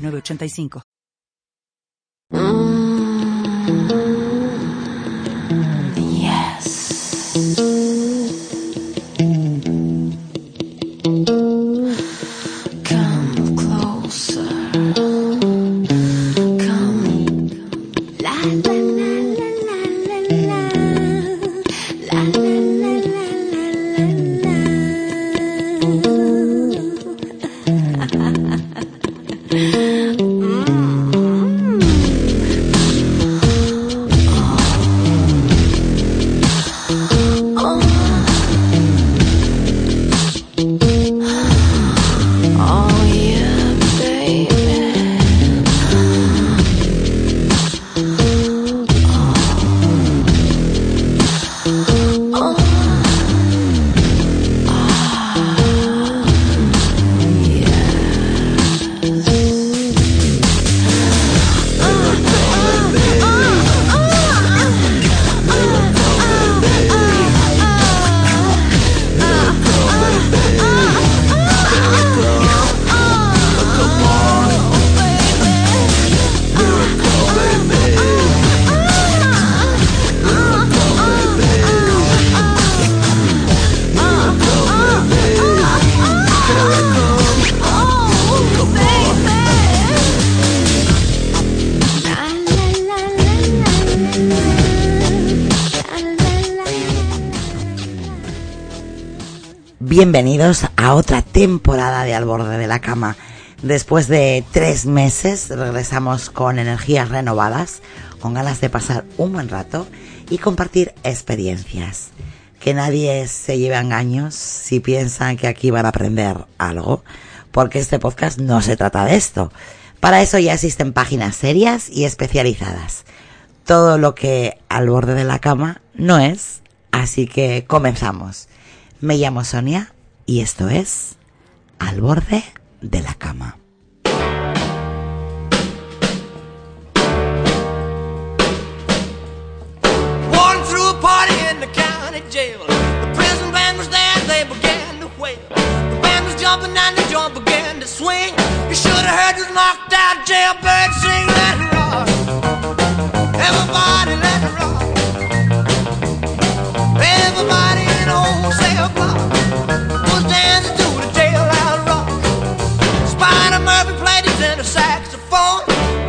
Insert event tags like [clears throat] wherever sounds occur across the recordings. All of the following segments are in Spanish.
906985. Come Después de tres meses regresamos con energías renovadas, con ganas de pasar un buen rato y compartir experiencias. Que nadie se lleve engaños si piensan que aquí van a aprender algo, porque este podcast no se trata de esto. Para eso ya existen páginas serias y especializadas. Todo lo que al borde de la cama no es, así que comenzamos. Me llamo Sonia y esto es Al borde de la cama. Jumping and the joint began to swing. You should have heard this knocked out jailbird sing, let it rock. Everybody let it rock. Everybody in the whole cell block was dancing to the jailhouse rock. Spider Murphy played his tenor saxophone.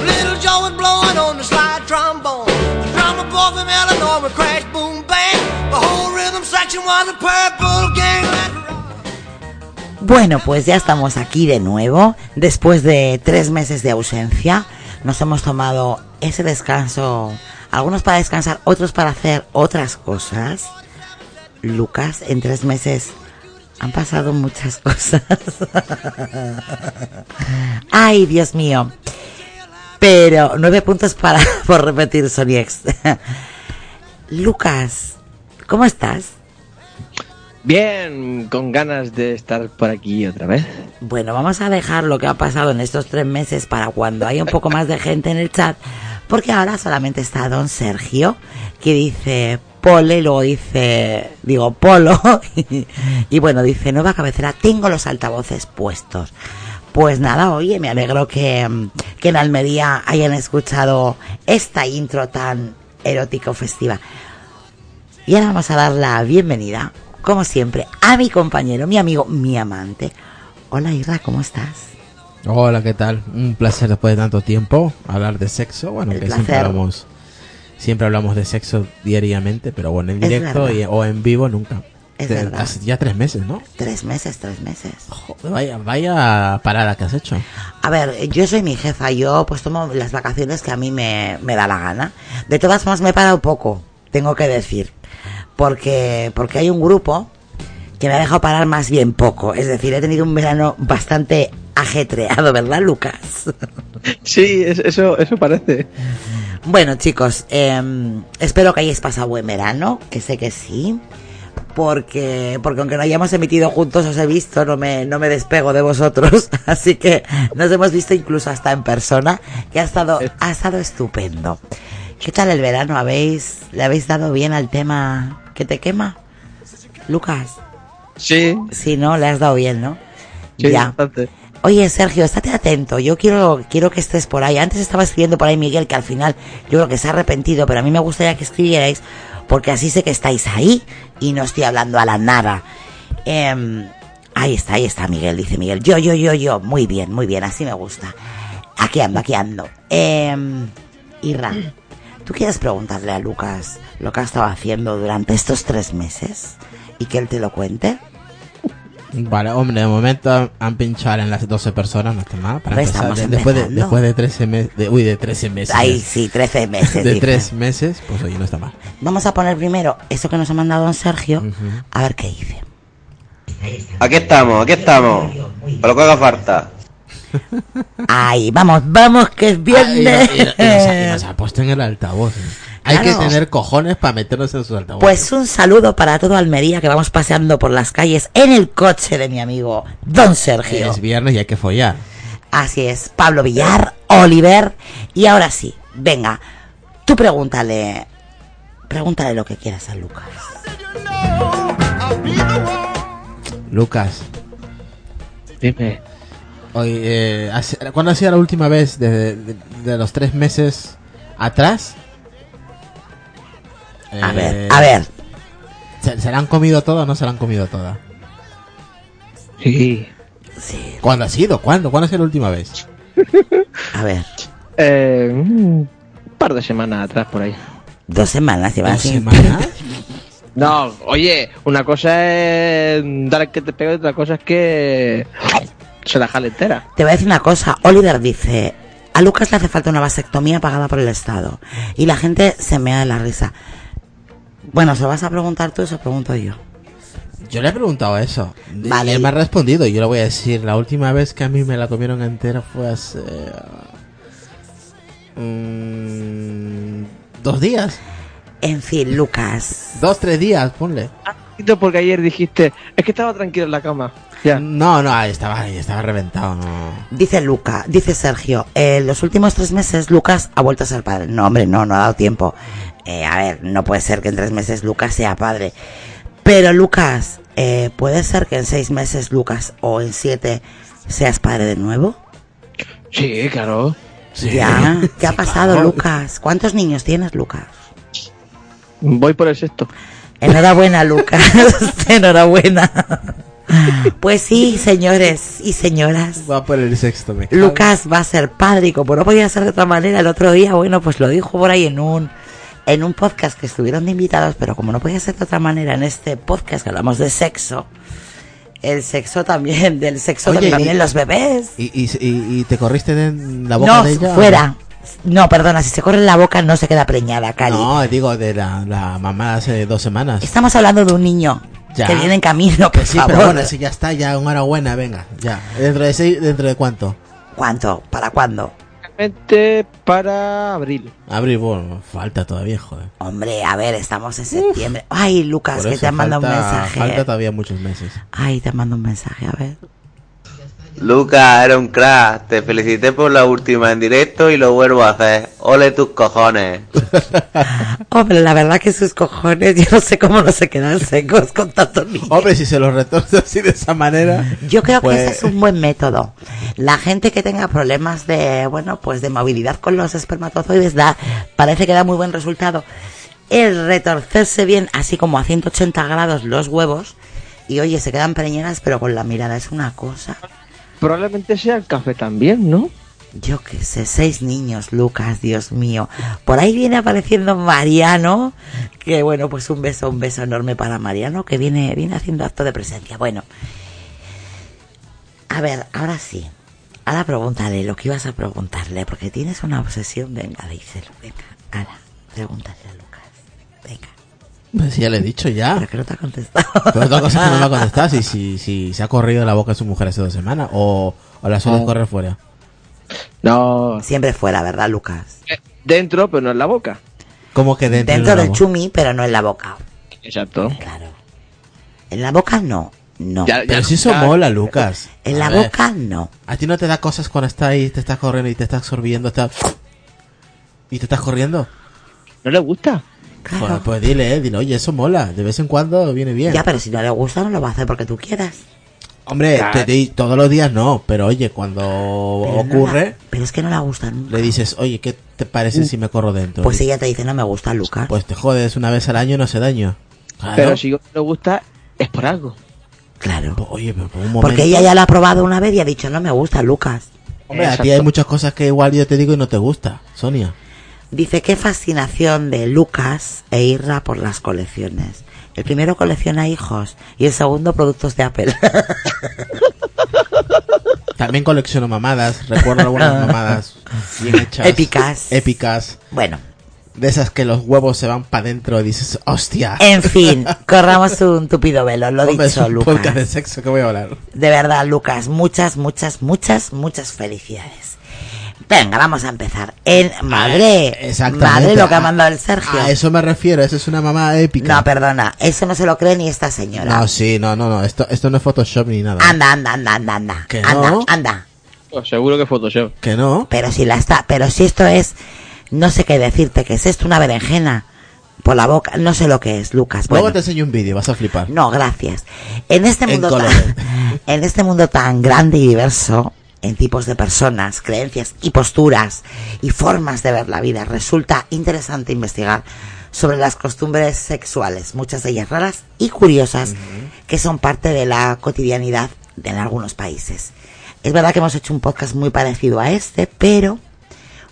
Little Joe was blowing on the slide trombone. The drummer boy from Illinois would crash, boom, bang. The whole rhythm section was a purple gang. Let. Bueno, pues ya estamos aquí de nuevo. Después de tres meses de ausencia, nos hemos tomado ese descanso. Algunos para descansar, otros para hacer otras cosas. Lucas, en tres meses han pasado muchas [laughs] cosas. Ay, Dios mío. Pero nueve puntos para [laughs] por repetir Soniex. Lucas, ¿cómo estás? Bien, con ganas de estar por aquí otra vez. Bueno, vamos a dejar lo que ha pasado en estos tres meses para cuando haya un poco más de gente en el chat, porque ahora solamente está don Sergio, que dice Pole, luego dice, digo, Polo, [laughs] y, bueno, dice, nueva cabecera, tengo los altavoces puestos. Pues nada, oye, me alegro que, que en Almería hayan escuchado esta intro tan erótico festiva. Y ahora vamos a dar la bienvenida, como siempre, a mi compañero, mi amigo, mi amante. Hola Irra, ¿cómo estás? Hola, ¿qué tal? Un placer después de tanto tiempo hablar de sexo. Bueno, El que siempre hablamos, siempre hablamos de sexo diariamente, pero bueno, en directo y- o en vivo nunca. Es Te- verdad. hace ya tres meses, ¿no? Tres meses, tres meses. Joder, vaya, vaya parada que has hecho. A ver, yo soy mi jefa, yo pues tomo las vacaciones que a mí me, me da la gana. De todas formas me he parado poco, tengo que decir. Porque, porque hay un grupo que me ha dejado parar más bien poco. Es decir, he tenido un verano bastante ajetreado, ¿verdad, Lucas? [laughs] Sí, es- eso, eso parece. Bueno, chicos, em, espero que hayáis pasado buen verano, que sé que sí. Porque, porque aunque no hayamos emitido juntos, os he visto, no me, no me despego de vosotros. [laughs] Así que nos hemos visto incluso hasta en persona, que ha estado, ha estado estupendo. ¿Qué tal el verano? ¿Habéis, ¿Le habéis dado bien al tema que te quema? Lucas, Sí, si no, le has dado bien, ¿no? sí, ya. bastante. Oye, Sergio, estate atento. Yo quiero, quiero que estés por ahí. Antes estaba escribiendo por ahí Miguel, que al final yo creo que se ha arrepentido, pero a mí me gustaría que escribierais, porque así sé que estáis ahí y no estoy hablando a la nada. Em, ahí está, ahí está Miguel, dice Miguel. Yo, yo, yo, yo. Muy bien, muy bien, así me gusta. Aquí ando, aquí ando. Em, Irra, ¿tú quieres preguntarle a Lucas lo que ha estado haciendo durante estos tres meses y que él te lo cuente? Vale, hombre, de momento han pinchado en las 12 personas, no está mal. Para Pues empezar, estamos de- después, de, después de 13 meses, de, uy, de 13 meses. Ahí sí, 13 meses. [laughs] de dice. 3 meses, pues oye, no está mal. Vamos a poner primero eso que nos ha mandado don Sergio, Ujú. a ver qué dice. Aquí estamos, aquí estamos. Para lo que haga falta. Ay, vamos, vamos, que es Ah, viernes. no- y no- y nos, puesto en el altavoz. ¿eh? Hay que tener cojones para meternos en sus altavoces. Pues un saludo para todo Almería que vamos paseando por las calles en el coche de mi amigo Don Sergio. es viernes y hay que follar. Así es, Pablo Villar, Oliver. Y ahora sí, venga, tú pregúntale, pregúntale lo que quieras a Lucas. Lucas, Dime. Hoy, eh, ¿cuándo ha sido la última vez de, de- de los tres meses atrás? A Eh, ver, a ver, ¿se, se la han comido toda o no se la han comido toda? Sí. sí, ¿Cuándo ha sido? ¿Cuándo? ¿Cuándo ha sido la última vez? [laughs] a ver, Eh, un par de semanas atrás por ahí. dos semanas llevan ¿Dos semanas? [laughs] No, oye, una cosa es dar que te pega y otra cosa es que se la jale entera. Te voy a decir una cosa, Oliver dice, a Lucas le hace falta una vasectomía pagada por el Estado. Y la gente se mea de la risa. Bueno, ¿se lo vas a preguntar tú o se lo pregunto yo? Yo le he preguntado eso. Vale. Y él me ha respondido. Y yo le voy a decir, la última vez que a mí me la comieron entera fue hace... mm, dos días. En fin, Lucas. Dos, tres días, ponle. Porque ayer dijiste, es que estaba tranquilo en la cama. No, no, estaba, estaba reventado. No. Dice Luca, dice Sergio, en los últimos tres meses Lucas ha vuelto a ser padre. No, hombre, no, no ha dado tiempo. Eh, a ver, no puede ser que en tres meses Lucas sea padre. Pero Lucas, eh, ¿puede ser que en seis meses Lucas o en siete seas padre de nuevo? Sí, claro. Ya, ¿qué ha pasado claro. Lucas? ¿Cuántos niños tienes Lucas? Voy por el sexto. Enhorabuena, Lucas. [laughs] Enhorabuena. [laughs] Pues sí, señores y señoras. Va por el sexto, me. Lucas va a ser padre y como no podía ser de otra manera el otro día, bueno, pues lo dijo por ahí en un en un podcast que estuvieron de invitados, pero como no podía ser de otra manera en este podcast que hablamos de sexo, el sexo también, del sexo Oye, también y- los bebés. ¿Y, y, te corriste de la boca No, de ella? fuera. No, perdona, si se corre en la boca no se queda preñada, Cali. No, digo de la, la mamá hace dos semanas. Estamos hablando de un niño Ya. que viene en camino, por Que sí, favor. pero bueno, si ya está, ya enhorabuena, venga, ya. ¿Dentro de seis, dentro de cuánto? ¿Cuánto? ¿Para cuándo? Realmente para abril. Abril, bueno, falta todavía, joder. Hombre, a ver, estamos en septiembre. Ay, Lucas, que te han mandado un mensaje. Falta todavía muchos meses. Ay, te mando un mensaje, a ver. Lucas, era un crack. Te felicité por la última en directo y lo vuelvo a hacer. Ole tus cojones. [laughs] Hombre, la verdad que sus cojones, yo no sé cómo no se quedan secos con tantos niños. Hombre, si se los retorce así de esa manera. Yo creo pues- que ese es un buen método. La gente que tenga problemas de, bueno, pues de movilidad con los espermatozoides da, parece que da muy buen resultado. El retorcerse bien, así como a 180 grados los huevos, y oye, se quedan preñadas, pero con la mirada es una cosa. Probablemente sea el café también, ¿no? Yo qué sé, seis niños, Lucas, Dios mío. Por ahí viene apareciendo Mariano, que bueno, pues un beso, un beso enorme para Mariano, que viene, viene haciendo acto de presencia. Bueno, a ver, ahora sí. Ahora pregúntale lo que ibas a preguntarle, porque tienes una obsesión. Venga, díselo, venga, ahora, pregúntale a Pues ya le he dicho ya. pero que no te ha contestado. Pero otra cosa es que no me ha [laughs] contestado si, si, si se ha corrido la boca de su mujer hace dos semanas o, ¿O la sueles No. correr fuera? No, Siempre fuera, ¿verdad, Lucas? eh, dentro, pero no en la boca. ¿Cómo que dentro? Dentro del chumi, pero no en la boca. Exacto. Claro. En la boca no. No. Ya- Pero si eso ya- mola, Lucas. En la ver, boca no. ¿A ti no te da cosas cuando estás ahí, te estás corriendo y te estás absorbiendo, estás... y te estás corriendo? ¿No le gusta? Claro. Pues, pues dile, eh, dile, oye, eso mola, de vez en cuando viene bien. Ya, pero si no le gusta, no lo va a hacer porque tú quieras. Hombre, Claro. te- te- todos los días no, pero oye, cuando Pero no ocurre, la- pero es que no le gusta nunca. le dices, oye, ¿qué te parece si me corro dentro? Pues Y- ella te dice, no me gusta, Lucas. Pues te jodes una vez al año y no hace daño. Claro. Pero si no le gusta, es por algo. claro. Pues, Oye, pero por un momento... Porque ella ya lo ha probado una vez y ha dicho, no me gusta, Lucas. Hombre, a ti Exacto. hay muchas cosas que igual yo te digo y no te gusta, Sonia. Dice, qué fascinación de Lucas e Irra por las colecciones. El primero colecciona hijos y el segundo productos de Apple. [laughs] También colecciono mamadas, recuerdo algunas [laughs] mamadas bien hechas. Épicas. Épicas. bueno, De esas que los huevos se van para adentro y dices, hostia. en fin, [laughs] corramos un tupido velo, lo Hombre, es dicho, un podcast de Lucas. sexo que voy a hablar. De verdad, Lucas, muchas, muchas, muchas, muchas felicidades. Venga, vamos a empezar. En madre, Exactamente. madre lo que ha mandado el Sergio. A eso me refiero, eso es una mamada épica. No, perdona, eso no se lo cree ni esta señora. No, sí, no, no, no, esto, esto no es Photoshop ni nada. Anda, anda, anda, anda, anda. Que anda, no. anda. Pues seguro que Photoshop. Que no. Pero si la está, pero si esto es, no sé qué decirte, que es esto una berenjena por la boca, no sé lo que es, Lucas. Luego Bueno, te enseño un vídeo, vas a flipar. no, gracias. En este mundo tan, [laughs] en este mundo tan grande y diverso, en tipos de personas, creencias y posturas y formas de ver la vida, resulta interesante investigar sobre las costumbres sexuales, muchas de ellas raras y curiosas, que son parte de la cotidianidad en algunos países. Es verdad que hemos hecho un podcast muy parecido a este, pero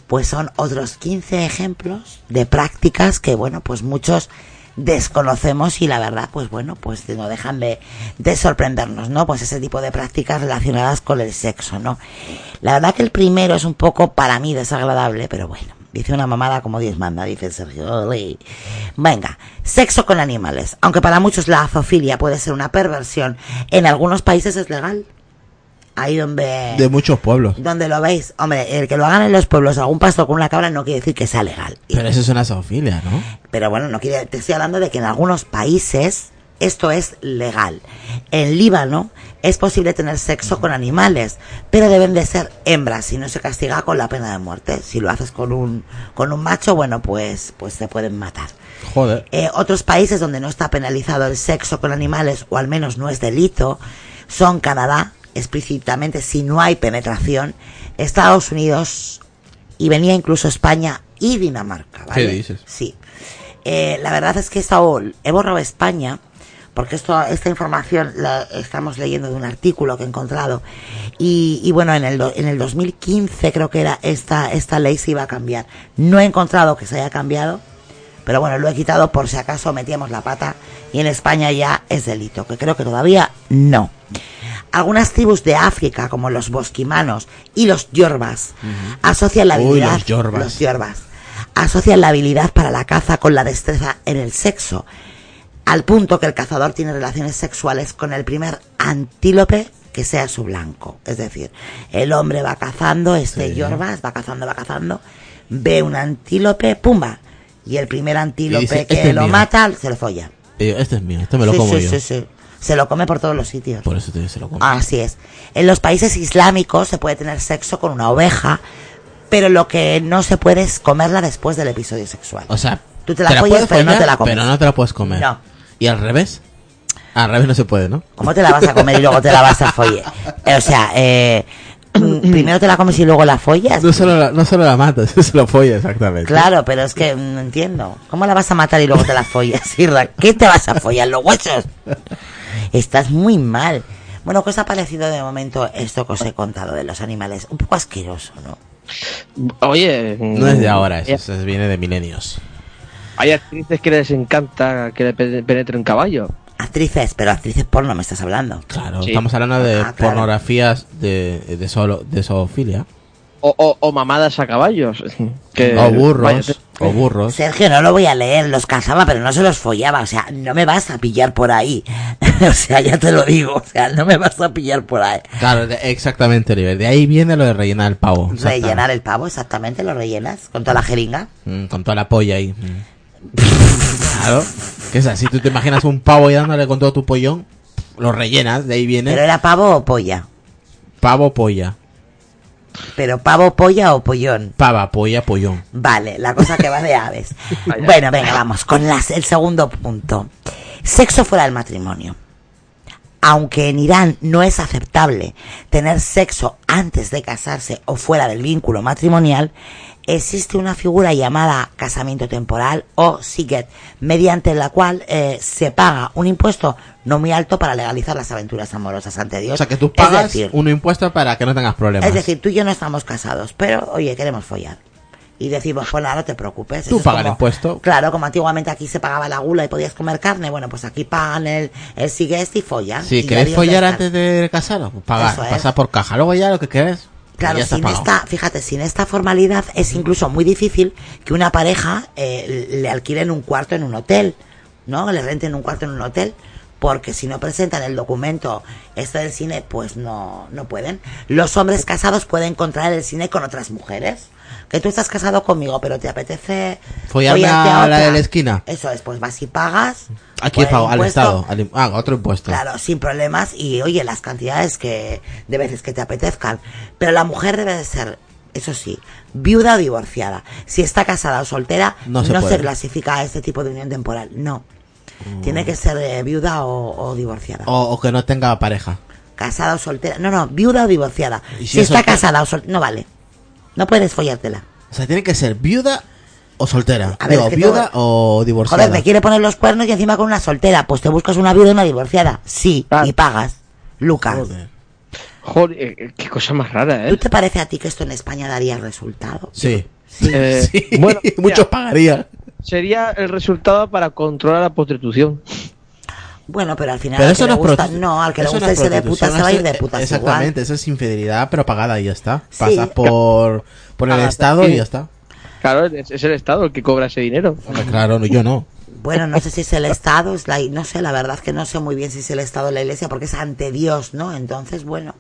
pues son otros 15 ejemplos de prácticas que, bueno, pues muchos desconocemos y la verdad, pues bueno, pues no dejan de, de sorprendernos, ¿no? Pues ese tipo de prácticas relacionadas con el sexo, ¿no? La verdad que el primero es un poco para mí desagradable, pero bueno, dice una mamada como Dios manda, dice Sergio. Venga, sexo con animales. Aunque para muchos la zoofilia puede ser una perversión, en algunos países es legal. Ahí donde De muchos pueblos. donde lo veis, hombre, el que lo hagan en los pueblos, algún pastor con una cabra no quiere decir que sea legal. Pero eso es una zoofilia, ¿no? pero bueno, no quiere, te estoy hablando de que en algunos países esto es legal. En Líbano es posible tener sexo con animales, pero deben de ser hembras y no se castiga con la pena de muerte. Si lo haces con un con un macho, bueno, pues pues te pueden matar. Joder. Eh, otros países donde no está penalizado el sexo con animales, o al menos no es delito, son Canadá, explícitamente si no hay penetración, Estados Unidos y venía incluso España y Dinamarca. ¿vale? ¿Qué dices? Sí. Eh, la verdad es que he, estado- he borrado España porque esto, esta información la estamos leyendo de un artículo que he encontrado y, y bueno, en el, do- en el 2015 creo que era esta, esta ley se iba a cambiar. No he encontrado que se haya cambiado, pero bueno, lo he quitado por si acaso metíamos la pata y en España ya es delito, que creo que todavía no. Algunas tribus de África, como los bosquimanos y los yorbas, asocian la Uy, habilidad los yorbas. los yorbas, asocian la habilidad para la caza con la destreza en el sexo, al punto que el cazador tiene relaciones sexuales con el primer antílope que sea su blanco. Es decir, el hombre va cazando, este Sí. yorbas va cazando, va cazando, ve un antílope, pumba, y el primer antílope dice, que "Este es lo mío". mata se lo folla. Este es mío, este me lo sí, como sí, yo. sí, sí. Se lo come por todos los sitios. Por eso te digo, se lo como. Así es. En los países islámicos se puede tener sexo con una oveja, pero lo que no se puede es comerla después del episodio sexual. O sea, Tú te la follas, puedes pero no te la comes. Pero no te la puedes comer. No. ¿Y al revés? Al revés no se puede, ¿no? ¿Cómo te la vas a comer y luego te la vas a follar? O sea, eh, [clears throat] primero te la comes y luego la follas. No solo la, no solo la matas, [laughs] se lo folla exactamente. Claro, pero es que no entiendo. ¿Cómo la vas a matar y luego te la follas, Irra? ¿Qué te vas a follar? ¿Los huesos? Estás muy mal. Bueno, ¿qué os ha parecido de momento esto que os he contado de los animales? Un poco asqueroso, ¿no? Oye, No es de ahora, eso, eso viene de milenios. Hay actrices que les encanta que le pe- penetre un caballo. Actrices, pero actrices porno me estás hablando. Claro, Sí. estamos hablando de Ah, claro. pornografías de, de, solo, de zoofilia. O, o, o mamadas a caballos. Que, o burros, vaya, o burros. Sergio, no lo voy a leer, los cazaba, pero no se los follaba. O sea, no me vas a pillar por ahí. [laughs] o sea, ya te lo digo, o sea, no me vas a pillar por ahí. Claro, exactamente, Oliver. De ahí viene lo de rellenar el pavo. Rellenar el pavo, exactamente, lo rellenas con toda la jeringa. Mm, con toda la polla ahí. Mm. claro. Que es así, tú te imaginas un pavo ahí dándole con todo tu pollón, lo rellenas, de ahí viene Pero era pavo o polla. pavo, polla. Pero pavo, polla o pollón. Pava, polla, pollón. Vale, la cosa que va de aves. [laughs] bueno, venga, vamos con las, el segundo punto. Sexo fuera del matrimonio. Aunque en Irán no es aceptable tener sexo antes de casarse o fuera del vínculo matrimonial, existe una figura llamada casamiento temporal o siget, mediante la cual eh, se paga un impuesto no muy alto para legalizar las aventuras amorosas ante Dios. O sea que tú pagas decir, un impuesto para que no tengas problemas. es decir, tú y yo no estamos casados, pero oye, queremos follar. Y decimos, pues nada, no te preocupes. Tú Eso es paga el impuesto. Claro, como antiguamente aquí se pagaba la gula y podías comer carne, bueno, pues aquí pagan el, el sigue este y follan. si ya querés follar antes de casaros, pues pagar, es. pasa por caja, luego ya lo que querés. Claro, sin pagado. esta, fíjate, sin esta formalidad es incluso muy difícil que una pareja eh, le alquilen un cuarto en un hotel, ¿no? Le renten un cuarto en un hotel, porque si no presentan el documento este del cine, pues no, no pueden. Los hombres casados pueden encontrar el cine con otras mujeres. Que tú estás casado conmigo, pero te apetece Follarme follarte a la de la esquina. Eso es, pues vas y pagas. Aquí pago, al. Estado. al ah, otro impuesto. Claro, sin problemas y oye, las cantidades que de veces que te apetezcan. Pero la mujer debe de ser, eso sí, viuda o divorciada. Si está casada o soltera, No no se clasifica a este tipo de unión temporal. No. Tiene que ser eh, viuda o, o divorciada. O, o que no tenga pareja. Casada o soltera. No, no, viuda o divorciada. ¿Y si Si, es está soltera? casada o soltera, no vale. No puedes follártela. O sea, tiene que ser viuda o soltera. A ver, Digo, es que viuda o divorciada. Joder, me quiere poner los cuernos y encima con una soltera. Pues te buscas una viuda y una divorciada. Sí, Claro. y pagas. Lucas. Joder. Joder, eh, qué cosa más rara, ¿Tú ¿eh? te parece a ti que esto en España daría resultado? Sí. [laughs] Eh, Sí. bueno, [laughs] muchos pagarían. sería el resultado para controlar la prostitución. Bueno, pero al final Pero al eso que no le gusta, no, al que le gusta no es irse de putas se va a ir de putas Exactamente, igual. eso es infidelidad, pero pagada y ya está. Sí. Pasas por, por el Ah, Estado sí. y ya está. Claro, es, el Estado el que cobra ese dinero. Hombre, claro, no, yo no. Bueno, no sé si es el Estado, es la, no sé, la verdad es que no sé muy bien si es el Estado o la Iglesia, porque es ante Dios, ¿no? Entonces, bueno,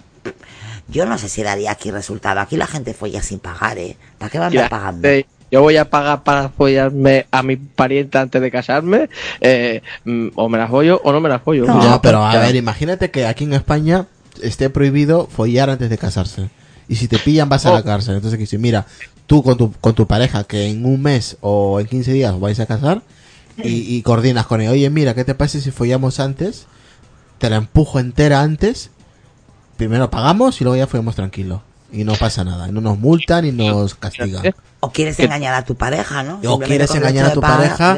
yo no sé si daría aquí resultado. Aquí la gente folla sin pagar, ¿eh? ¿Para qué van a andar pagando? Yo voy a pagar para follarme a mi pariente antes de casarme, eh, mm, o me la follo o no me la follo. No, pero a ya. ver, imagínate que aquí en España esté prohibido follar antes de casarse. Y si te pillan vas a la Oh. cárcel. Entonces, que si mira, tú con tu, con tu pareja que en un mes o en 15 días os vais a casar y, y coordinas con él. Oye, mira, ¿qué te parece si follamos antes? Te la empujo entera antes. Primero pagamos y luego ya follamos tranquilo. Y no pasa nada. No nos multan y nos castigan. O quieres engañar a tu pareja, ¿no? O quieres engañar a tu pagar- pareja.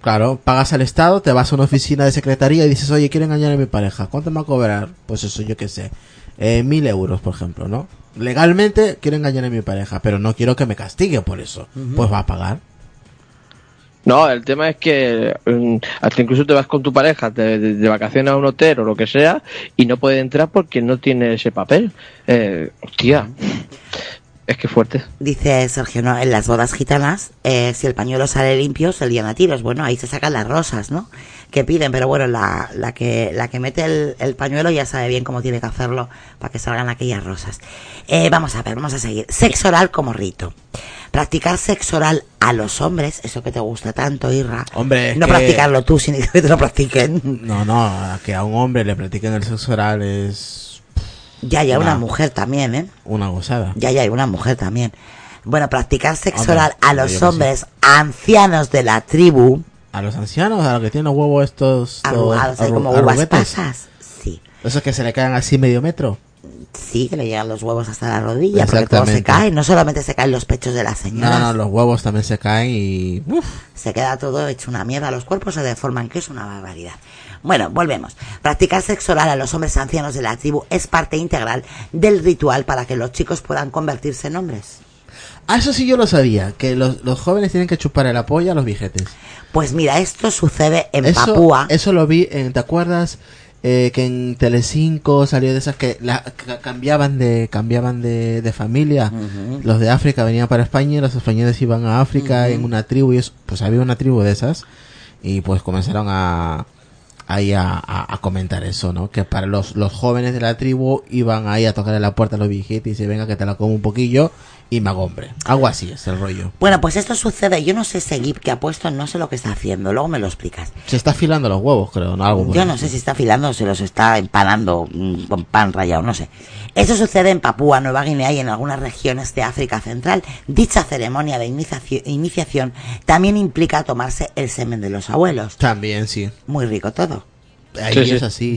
Claro, pagas al Estado, te vas a una oficina de secretaría y dices, oye, quiero engañar a mi pareja. ¿Cuánto me va a cobrar? Pues eso, yo qué sé. Eh, mil euros, por ejemplo, ¿no? Legalmente quiero engañar a mi pareja, pero no quiero que me castigue por eso. Pues va a pagar. No, el tema es que mm, hasta incluso te vas con tu pareja de, vacaciones a un hotel o lo que sea y no puede entrar porque no tiene ese papel. Eh, hostia, es que fuerte. Dice Sergio, ¿no? en las bodas gitanas, eh, si el pañuelo sale limpio, se lían a tiros. Bueno, ahí se sacan las rosas, ¿no? Que piden, pero bueno, la, la, que, la que mete el, el pañuelo ya sabe bien cómo tiene que hacerlo para que salgan aquellas rosas. Eh, vamos a ver, vamos a seguir. Sexo oral como rito. Practicar sexo oral a los hombres, eso que te gusta tanto, Irra. Hombre, No que- practicarlo tú, [laughs] sino que te lo practiquen. No, no, que a un hombre le practiquen el sexo oral es Ya, ya, una mujer también, ¿eh? una gozada. Ya, ya, hay una mujer también. Bueno, practicar sexo Hombre, oral a los hombres ancianos de la tribu, A los ancianos, a los que tienen los huevos estos... arrugados, arru- como uvas pasas. Sí, Esos que se le caen así medio metro. Sí, que le llegan los huevos hasta la rodilla, porque todo se cae. No solamente se caen los pechos de las No, señoras, no, los huevos también se caen y... uf, se queda todo hecho una mierda. Los cuerpos se deforman, que es una barbaridad. Bueno, volvemos. Practicar sexo oral a los hombres ancianos de la tribu es parte integral del ritual para que los chicos puedan convertirse en hombres. Ah, eso sí yo lo sabía, que los, los jóvenes tienen que chupar el apoyo a los viejetes. Pues mira, esto sucede en eso, Papúa. Eso lo vi en, ¿te acuerdas? Eh, que en Telecinco salió de esas que la, cambiaban de cambiaban de, de familia. Los de África venían para España y los españoles iban a África en una tribu y eso, pues había una tribu de esas y pues comenzaron a, ahí a, a- a comentar eso, ¿no? Que para los, los jóvenes de la tribu iban ahí a tocarle la puerta a los viejitos y dice, venga que te la como un poquillo y hombre. Algo así es el rollo. Bueno, pues esto sucede. Yo no sé ese GIF que ha puesto, no sé lo que está haciendo. Luego me lo explicas. Se está afilando los huevos, creo, ¿no? Algo Yo no sé si está afilando o se los está empanando mm, con pan rallado, no sé. Esto sucede en Papúa Nueva Guinea y en algunas regiones de África Central. Dicha ceremonia de iniciaci- iniciación también implica tomarse el semen de los abuelos. También, sí. Muy rico todo. Ahí Sí, sí. es así.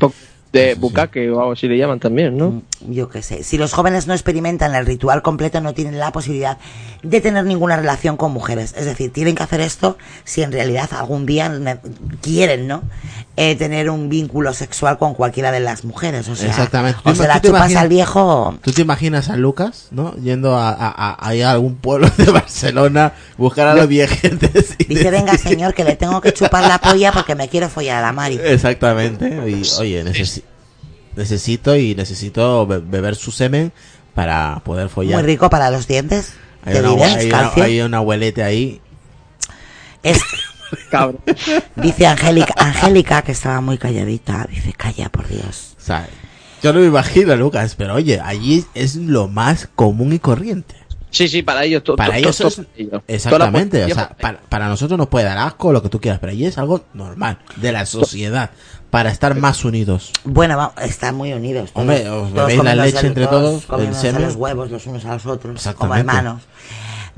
De bucaque o algo así le llaman también, ¿no? Yo qué sé. Si los jóvenes no experimentan el ritual completo, no tienen la posibilidad de tener ninguna relación con mujeres. Es decir, tienen que hacer esto si en realidad algún día quieren, ¿no? Eh, tener un vínculo sexual con cualquiera de las mujeres. O sea, Exactamente. o se la chupas imaginas- al viejo. ¿Tú te imaginas a Lucas, ¿no? Yendo a, a, a- algún pueblo de Barcelona, buscar a los viejetes y Dice, decir- venga, señor, que le tengo que chupar la polla porque me quiero follar a la Mari. Exactamente. Y, oye, necesi- necesito y necesito be- beber su semen para poder follar. Muy rico para los dientes. Hay Te una, diré, hay, una, hay una abuelete ahí. Es- [laughs] Cabrón. dice Angélica, Angélica, que estaba muy calladita, dice, calla, por Dios. O sea, yo no me imagino, Lucas, pero oye, allí es lo más común y corriente. Sí, sí, para ellos. to- Para to- ellos to- es- to- ellos. Exactamente, o sea, para, para nosotros nos puede dar asco lo que tú quieras, pero allí es algo normal, de la sociedad, para estar más unidos. Bueno, va- están muy unidos. todos- Hombre, os todos bebéis la leche entre todos todos, el semen. los huevos los unos a los otros, como hermanos.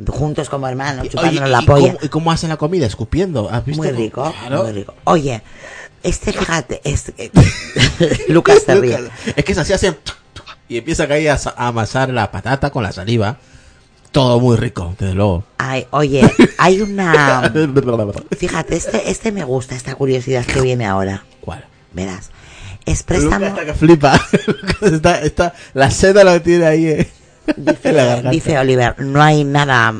Juntos como hermanos, chupándonos ¿y, la y polla. cómo, y cómo hacen la comida? Escupiendo. ¿Has visto? Muy rico, Claro. muy rico. Oye, este, fíjate, es... eh, [laughs] Lucas te ríe. Es que se así hacen y empieza a caer a, a amasar la patata con la saliva. Todo muy rico, desde luego. Ay, oye, [laughs] hay una... [laughs] Fíjate, este, este me gusta, esta curiosidad que viene ahora. ¿Cuál? Verás. Es préstamo... que flipa. [laughs] Está, está- la seda la tiene ahí eh, en la Dice, garganta. dice Oliver, no hay nada,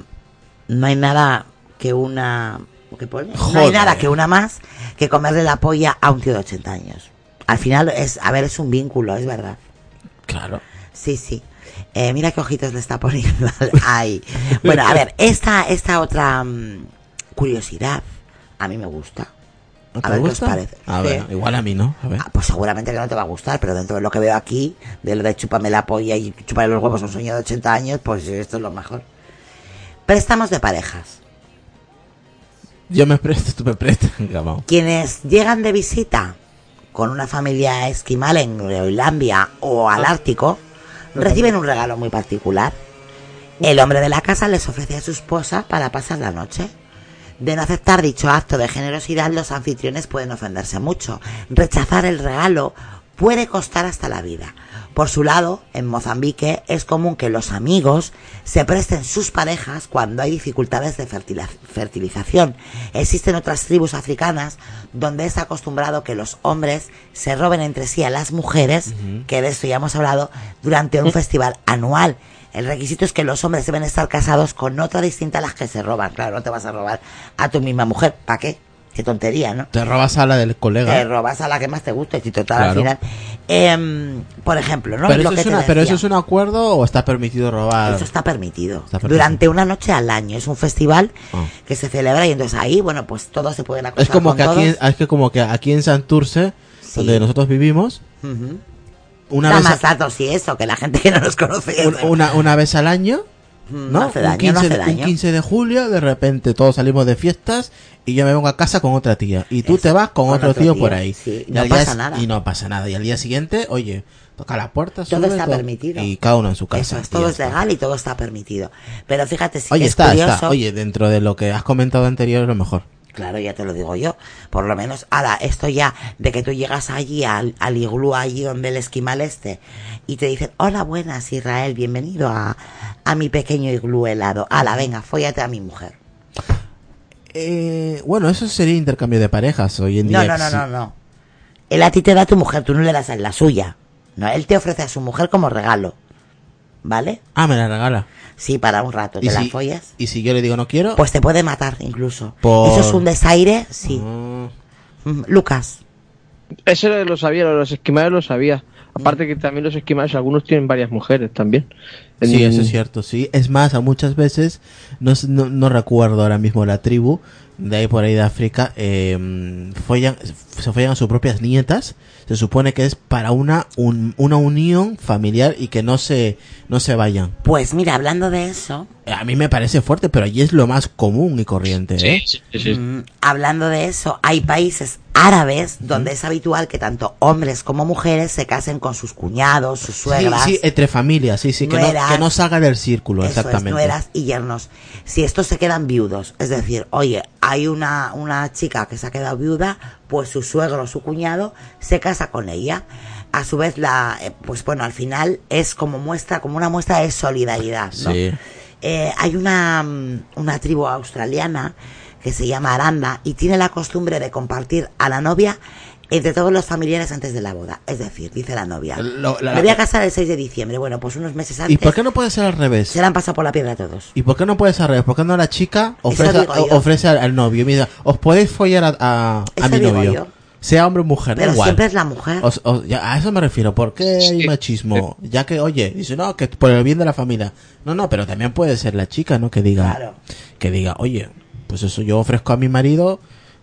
no hay nada que una, ¿qué pone? No hay nada que una más que comerle la polla a un tío de 80 años. Al final es, a ver, es un vínculo, es verdad. Claro. Sí, sí. Eh, mira qué ojitos le está poniendo [laughs] ahí. Bueno, a ver, esta, esta otra mm, curiosidad a mí me gusta. ¿No A ver qué os parece. A Sí. ver, igual a mí no. A ver. Ah, pues seguramente que no te va a gustar, pero dentro de lo que veo aquí, de lo de chúpame la polla y chúpame los huevos a un señor de 80 años, pues esto es lo mejor. Préstamos de parejas. Yo me presto, tú me prestas. [laughs] Quienes llegan de visita con una familia esquimal en Groenlandia o al Ártico, reciben un regalo muy particular. El hombre de la casa les ofrece a su esposa para pasar la noche. De no aceptar dicho acto de generosidad, los anfitriones pueden ofenderse mucho. Rechazar el regalo puede costar hasta la vida. Por su lado, en Mozambique es común que los amigos se presten sus parejas cuando hay dificultades de fertilización. Existen otras tribus africanas donde es acostumbrado que los hombres se roben entre sí a las mujeres, que de esto ya hemos hablado, durante un festival anual. El requisito es que los hombres deben estar casados con otra distinta a las que se roban. Claro, no te vas a robar a tu misma mujer. ¿Para qué? Qué tontería, ¿no? Te robas a la del colega. Te robas a la que más te guste, y total, al final. Em, por ejemplo, ¿no? pero, Lo eso que es te una, pero eso decía. es un acuerdo o está permitido robar. Eso está permitido. Está permitido. Durante una noche al año. Es un festival Ah. que se celebra y entonces ahí, bueno, pues todos se pueden acostar Es como con que aquí, todos. es que como que aquí en Santurce, Sí. donde nosotros vivimos, Ujú. una Da vez, más a- datos y eso, que la gente que no nos conoce. un- una, una vez al año, ¿no? hace un, daño, 15, no hace de- un daño. 15 de julio, de repente todos salimos de fiestas y yo me vengo a casa con otra tía. Y tú Eso, te vas con, con otro, otro tío, tío, por ahí. sí, Y no pasa nada. Y no pasa nada. Y al día siguiente, oye, toca la puerta, Todo está permitido. Y cada uno en su casa. Eso es, y todo es está. legal y todo está permitido. Pero fíjate, sí Oye, que es está, curioso. está. Oye, dentro de lo que has comentado anterior es lo mejor. Claro, ya te lo digo yo. Por lo menos, ahora, esto ya, de que tú llegas allí al, al iglú, allí donde el esquimal este, y te dicen, hola, buenas, Israel, bienvenido a, a mi pequeño iglú helado. Ala, venga, fóllate a mi mujer. Eh, bueno, eso sería intercambio de parejas hoy en No, día. no, no, sí. no, no. Él a ti te da a tu mujer, tú no le das a la suya. No, él te ofrece a su mujer como regalo. ¿Vale? Ah, me la regala. Sí, para un rato. ¿Te la si, follas? y si yo le digo no quiero, Pues te puede matar incluso. Por- Eso es un desaire, sí. Mm, Mm, Lucas. Ese lo sabía, lo de los esquimales lo sabía. Aparte que también los esquimales, algunos tienen varias mujeres también. Sí, eso es cierto, sí. Es más, a muchas veces, no, no, no recuerdo ahora mismo la tribu, de ahí por ahí de África, eh, follan, se follan a sus propias nietas. Se supone que es para una, un- una unión familiar y que no se, no se vayan. Pues mira, hablando de eso, A mí me parece fuerte, pero allí es lo más común y corriente, ¿eh? Sí, sí, sí. mm, hablando de eso, hay países árabes donde es habitual que tanto hombres como mujeres se casen con sus cuñados, sus Sí, suegras. sí, entre familias, sí, sí, que no, que no salga del círculo, Eso es, exactamente. nueras y yernos. Si estos se quedan viudos, es decir, oye, hay una, una chica que se ha quedado viuda, pues su suegro o su cuñado se casa con ella. A su vez, la, eh, pues bueno, al final es como muestra, como una muestra de solidaridad, ¿no? Sí. Eh, hay una, mm, una tribu australiana que se llama Aranda y tiene la costumbre de compartir a la novia entre todos los familiares antes de la boda. Es decir, dice la novia, Lo- la- me voy a casar el 6 de diciembre. Bueno, pues unos meses antes ¿Y por qué no puede ser al revés? se la han pasado por la piedra a todos. ¿Y por qué no puede ser al revés? ¿Por qué no la chica ofrece, ofrece al, al novio? Mira, os podéis follar a, a, a Eso mi novio. yo. Sea hombre o mujer, da Pero igual. siempre es la mujer. Ya, a eso me refiero. ¿Por qué hay Sí. machismo? Ya que, oye, dice, no, que por el bien de la familia. No, no, pero también puede ser la chica, ¿no? Que diga, Claro. que diga, oye, pues eso yo ofrezco a mi marido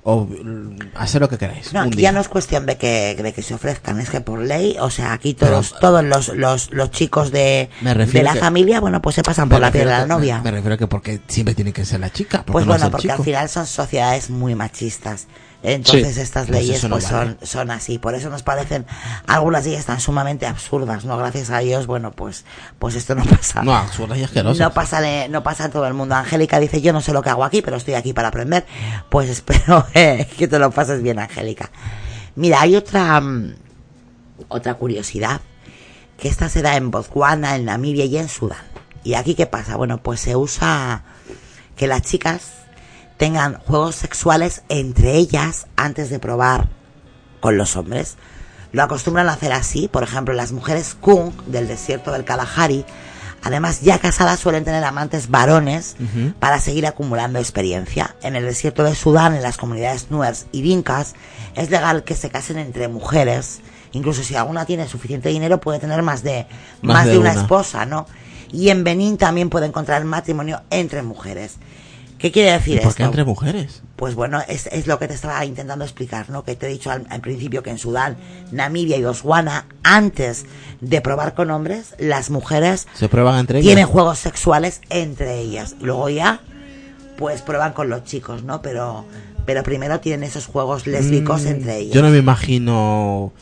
o mm, hacer lo que queráis. No, un aquí día. ya no es cuestión de que, de que se ofrezcan, es que por ley, o sea, aquí todos, todos los, los, los chicos de, Me de refiero la que- familia, bueno, pues se pasan Me por la refiero piedra de la que- novia. Me, me refiero a que porque siempre tiene que ser la chica. ¿por qué Pues no es bueno, el porque al final son sociedades muy machistas. Entonces Sí. estas Pues leyes no pues vale. son, son así. Por eso nos parecen algunas leyes tan sumamente absurdas, ¿no? Gracias a Dios, bueno, pues, pues esto no pasa. No, absurdas y asquerosas. No pasa, de- no pasa en todo el mundo. Angélica dice, yo no sé lo que hago aquí, pero estoy aquí para aprender. Pues [laughs] espero eh, que te lo pases bien, Angélica. Mira, hay otra, mm, otra curiosidad, que esta se da en Botswana, en Namibia y en Sudán. ¿Y aquí qué pasa? Bueno, pues se usa que las chicas tengan juegos sexuales entre ellas antes de probar con los hombres. Lo acostumbran a hacer así, por ejemplo, las mujeres Kung del desierto del Kalahari, además ya casadas suelen tener amantes varones para seguir acumulando experiencia. En el desierto de Sudán, en las comunidades Nuers y Dinkas, es legal que se casen entre mujeres. Incluso si alguna tiene suficiente dinero puede tener más de, Más más, de de una una. esposa, ¿no? Y en Benín también puede encontrar matrimonio entre mujeres. ¿Qué quiere decir ¿Y por qué esto? entre mujeres? Pues bueno, es, es lo que te estaba intentando explicar, ¿no? Que te he dicho al, al principio que en Sudán, Namibia y Botswana, antes de probar con hombres, las mujeres Se prueban entre ellas. tienen juegos sexuales entre ellas. Luego ya, pues prueban con los chicos, ¿no? Pero, pero primero tienen esos juegos lésbicos Mm, entre ellas. Yo no me imagino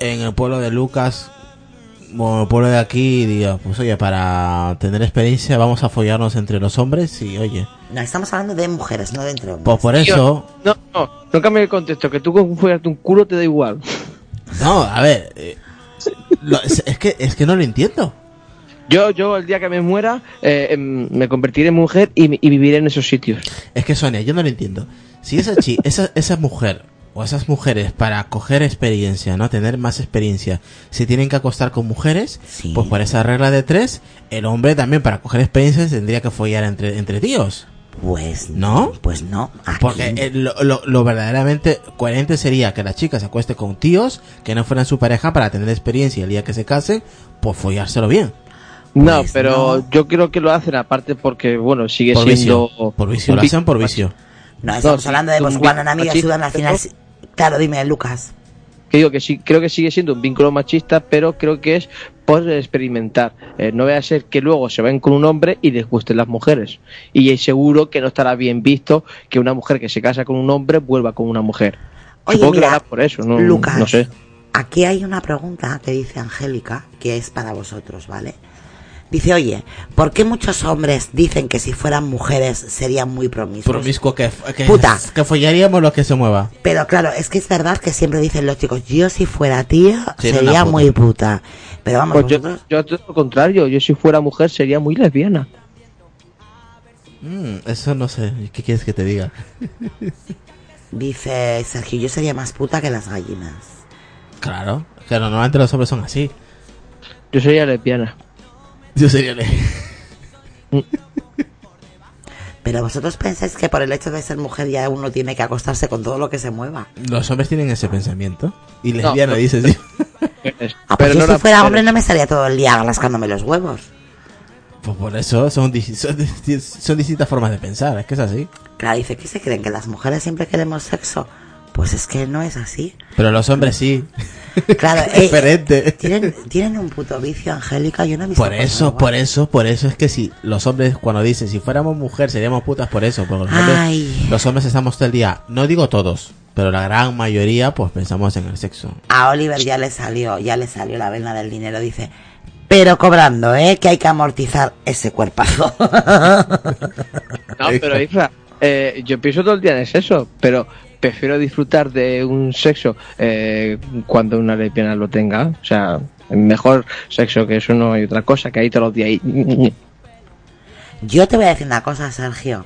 en el pueblo de Lucas o en el pueblo de aquí, diga, pues oye, para tener experiencia vamos a follarnos entre los hombres y oye, No, estamos hablando de mujeres, no de entre hombres. pues por eso, No, no, no cambie el contexto, que tú con follarte un culo te da igual. no, a ver, eh, lo- es, es que es que no lo entiendo. Yo, yo el día que me muera, eh, em, me convertiré en mujer y, y viviré en esos sitios. Es que Sonia, yo no lo entiendo. Si esa chi, esa, esa mujer o esas mujeres para coger experiencia, no tener más experiencia, se tienen que acostar con mujeres, Sí. pues por esa regla de tres, el hombre también para coger experiencia tendría que follar entre, entre tíos. Pues ¿No? Pues no. Aquí- Porque eh, lo, lo- lo verdaderamente coherente sería que la chica se acueste con tíos que no fueran su pareja para tener experiencia y el día que se casen, pues follárselo bien. No, Pues pero no. yo creo que lo hacen aparte porque, bueno, sigue Por siendo... vicio. Por vicio, lo hacen por vicio. No, estamos hablando de un Botswana, vi- Namibia, machista, Sudán, al final... Claro, dime, Lucas. Que digo que sí, creo que sigue siendo un vínculo machista, pero creo que es por experimentar. Eh, no vaya a ser que luego se ven con un hombre y les gusten las mujeres. Y es seguro que no estará bien visto que una mujer que se casa con un hombre vuelva con una mujer. Oye, Supongo que lo mira, por eso, no, Lucas, no sé. aquí hay una pregunta que dice Angélica, que es para vosotros, ¿vale? Dice, oye, ¿por qué muchos hombres dicen que si fueran mujeres serían muy promiscuos? Promiscuo que, que, Puta. que follaríamos lo que se mueva. Pero claro, es que es verdad que siempre dicen los chicos, yo si fuera tía Sería sería una puta. muy puta. Pero vamos, Pues yo, yo todo lo contrario, yo si fuera mujer sería muy lesbiana. Mm, eso no sé. ¿Qué quieres que te diga? Dice Sergio, yo sería más puta que las gallinas. Claro. Que normalmente los hombres son así. Yo sería lesbiana. Yo sería... Pero vosotros pensáis que por el hecho de ser mujer ya uno tiene que acostarse con todo lo que se mueva. Los hombres tienen ese pensamiento. Y lesbiana no. dice, sí. [laughs] Ah, pues pero yo no si fuera hombre no me estaría todo el día rascándome los huevos. Pues por eso son, son, son distintas formas de pensar, es que es así. Claro, dice que se creen que las mujeres siempre queremos sexo. Pues es que no es así. Pero los hombres sí. Claro, [laughs] Es eh, diferente. Tienen, tienen un puto vicio, Angélica. Yo no he visto. Por eso, igual. por eso, por eso es que si los hombres cuando dicen si fuéramos mujer seríamos putas por eso, porque los hombres, los hombres estamos todo el día, no digo todos, pero la gran mayoría pues pensamos en el sexo. A Oliver ya le salió, ya le salió la vena del dinero. Dice, pero cobrando, ¿eh? Que hay que amortizar ese cuerpazo. [laughs] No, pero Isra, eh, yo pienso todo el día en eso, pero prefiero disfrutar de un sexo eh, cuando una lesbiana lo tenga. O sea, mejor sexo que eso no hay otra cosa que ahí todos los días. ahí. Yo te voy a decir una cosa, Sergio.